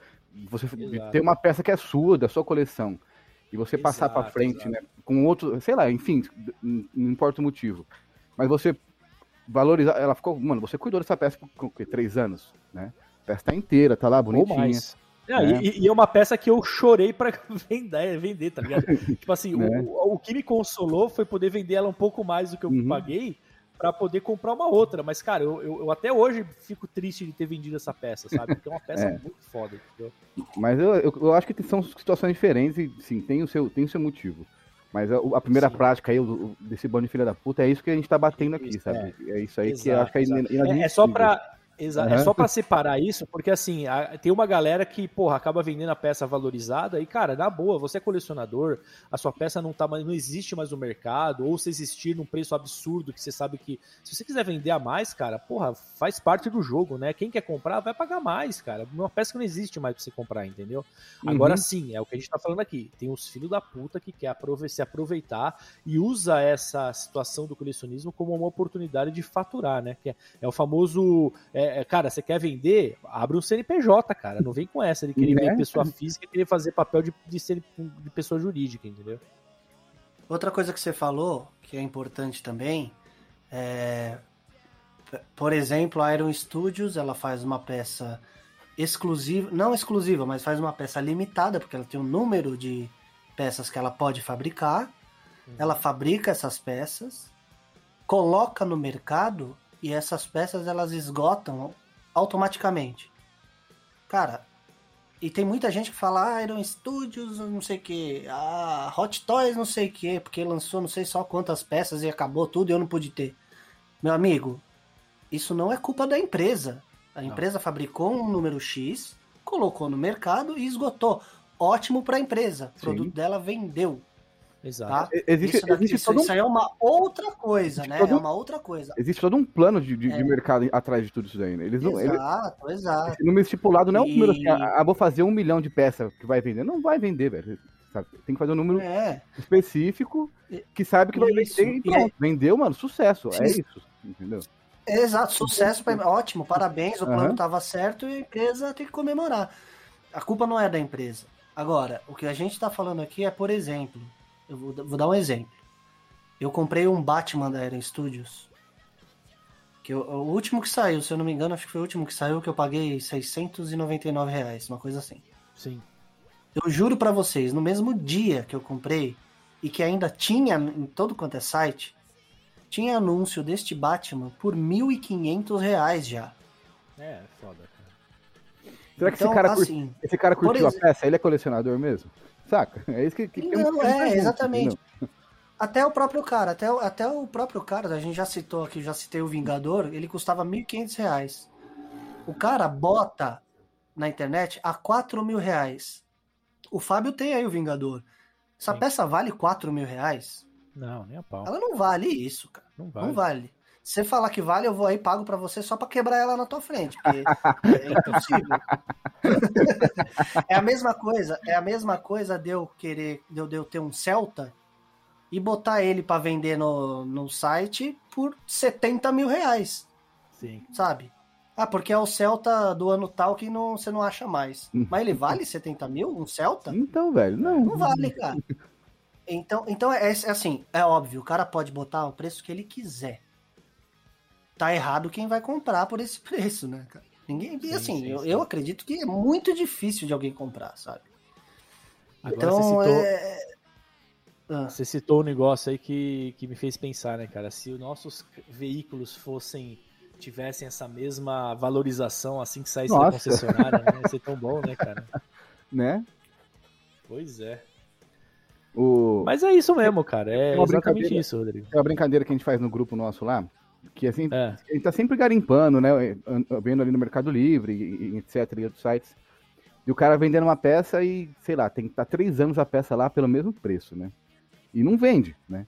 você Exato. ter uma peça que é sua, da sua coleção, e você passar pra Exato, frente, exato. né? Com outro, sei lá, enfim, não importa o motivo. Mas você valorizar, ela ficou, mano, você cuidou dessa peça por três anos, né? A peça tá inteira, tá lá bonitinha. É, né? e, e é uma peça que eu chorei pra [laughs] vender, vender tá ligado? [laughs] tipo assim, o- Né? o, o que me consolou foi poder vender ela um pouco mais do que eu Uhum. paguei pra poder comprar uma outra. Mas, cara, eu, eu, eu até hoje fico triste de ter vendido essa peça, sabe? Porque é uma peça [laughs] É. muito foda, entendeu? Mas eu, eu, eu acho que são situações diferentes e sim, tem o seu, tem o seu motivo. Mas a, a primeira Sim. prática aí, desse bando de filha da puta, é isso que a gente tá batendo aqui, Isso, sabe? É, isso aí que eu Exato, acho que é exato. É, é só inadmissível. Pra. Exa é só pra separar isso, porque assim, a- tem uma galera que, porra, acaba vendendo a peça valorizada e, cara, na boa, você é colecionador, a sua peça não tá mais, não existe mais no mercado, ou se existir num preço absurdo que você sabe que. Se você quiser vender a mais, cara, porra, faz parte do jogo, né? Quem quer comprar vai pagar mais, cara. Uma peça que não existe mais pra você comprar, entendeu? Agora Uhum. sim, é o que a gente tá falando aqui. Tem os filhos da puta que quer se aproveitar e usa essa situação do colecionismo como uma oportunidade de faturar, né? Que é, é o famoso. é, é, cara, você quer vender? Abre um CNPJ, cara. Não vem com essa de querer Né? ver pessoa física e querer fazer papel de, de, CN de pessoa jurídica, entendeu? Outra coisa que você falou, que é importante também, é, por exemplo, a Iron Studios, ela faz uma peça exclusiva, não exclusiva, mas faz uma peça limitada, porque ela tem um número de peças que ela pode fabricar. Ela fabrica essas peças, coloca no mercado e essas peças elas esgotam automaticamente. Cara, e tem muita gente que fala, ah, Iron Studios, não sei o que, ah, Hot Toys, não sei o que, porque lançou não sei só quantas peças e acabou tudo e eu não pude ter. Meu amigo, isso não é culpa da empresa. A Não. empresa fabricou um número X, colocou no mercado e esgotou. Ótimo para a empresa. O Sim. produto dela vendeu. Exato. Tá? Existe, isso, daqui- existe, isso- todo um, isso aí é uma outra coisa, Existe né? É um- uma outra coisa. existe todo um plano de, de- de mercado atrás de tudo isso daí, né? Eles não, eles, Exato, exato. esse número estipulado não é um número assim, ah, ah, vou fazer um milhão de peças que vai vender. Não vai vender, velho. sabe? Tem que fazer um número É, específico que sabe que vai Isso. vender e E pronto. Vendeu, mano, sucesso. É Sim. isso. Entendeu? exato. Sucesso, pra... ótimo, parabéns. O plano estava certo e a empresa tem que comemorar. A culpa não é da empresa. Agora, o que a gente está falando aqui é, por exemplo, eu vou, vou dar um exemplo. Eu comprei um Batman da Aero Studios. Que eu- o último que saiu, se eu não me engano, acho que foi o último que saiu que eu paguei 699 reais, uma coisa assim. Sim. Eu juro pra vocês, no mesmo dia que eu comprei e que ainda tinha em todo quanto é site, tinha anúncio deste Batman por 1.500 reais já. É, foda, cara. Será que então, esse, cara curte- assim, esse cara curtiu a exemplo- peça? Ele é colecionador mesmo? Saca? É isso que, que Não, é, exatamente. entendeu? até o próprio cara, até, o- até o próprio cara, a gente já citou aqui, já citei o Vingador, ele custava 1.500 reais. O cara bota na internet a 4 mil reais. O Fábio tem aí o Vingador. Essa Sim. peça vale 4 mil reais? Não, nem a pau. Ela não vale isso, cara. Não vale. Não vale. Se você falar que vale, eu vou aí e pago pra você só pra quebrar ela na tua frente, porque é impossível. [laughs] é a mesma coisa, é a mesma coisa de eu querer, de eu, de eu ter um Celta e botar ele pra vender no, no site por 70 mil reais, Sim. sabe? Ah, porque é o Celta do ano tal que não, você não acha mais. Mas ele vale 70 mil? Um Celta? Então, velho, não. Não vale, cara. Então, então é, é assim, é óbvio, o cara pode botar o preço que ele quiser. Tá errado quem vai comprar por esse [laughs] preço, né, cara? Ninguém, e Sim, assim, sim, eu, sim. eu acredito que é muito difícil de alguém comprar, sabe? Agora então, você citou, é... Ah, Você citou um negócio aí que, que me fez pensar, né, cara? Se os nossos veículos fossem tivessem essa mesma valorização assim que saísse da Nossa. concessionária, né? Ia ser tão bom, né, cara? [laughs] Né? Pois é. O... Mas é isso mesmo, cara. É Uma exatamente brincadeira. isso, Rodrigo. É uma brincadeira que a gente faz no grupo nosso lá, que assim, É. a gente tá sempre garimpando, né? Vendo ali no Mercado Livre, e, etc, e outros sites. E o cara vendendo uma peça e, sei lá, tem que estar três anos a peça lá pelo mesmo preço, né? E não vende, né?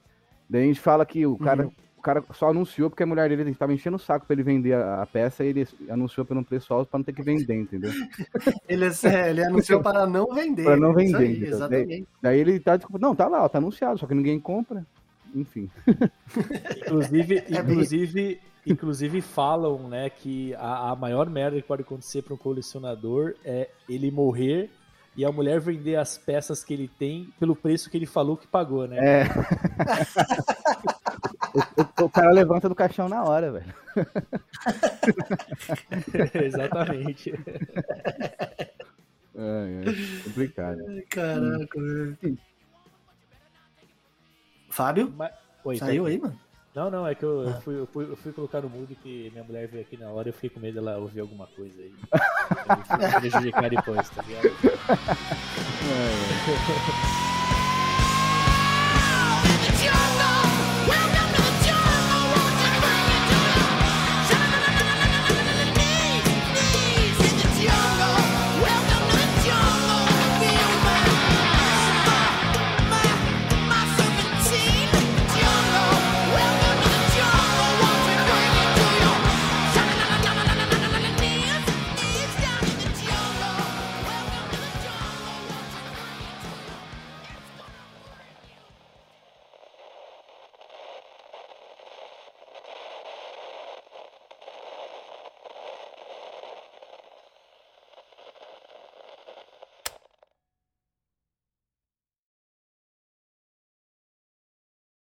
Daí a gente fala que o cara, Uhum. o cara só anunciou porque a mulher dele estava enchendo o saco pra ele vender a, a peça e ele anunciou pelo preço alto pra não ter que vender, entendeu? [laughs] Ele, é, ele anunciou para não vender. Para não Isso vender, aí, entendeu? exatamente. Daí ele tá, tipo, não, tá lá, ó, tá anunciado, só que ninguém compra. Enfim. Inclusive, [laughs] É inclusive, inclusive falam, né, que a, a maior merda que pode acontecer para um colecionador é ele morrer e a mulher vender as peças que ele tem pelo preço que ele falou que pagou, né? É. o, o- o cara levanta do caixão na hora, velho. [laughs] Exatamente. É, é complicado. Caraca, velho. Fábio? Ma... Oi, tá Saiu tá aí, mano? Não, não, é que eu, ah. eu, fui, eu, fui, eu, fui, colocar no mudo que minha mulher veio aqui na hora e eu fiquei com medo dela ouvir alguma coisa aí. [laughs] prejudicar depois, tá ligado? [laughs] é.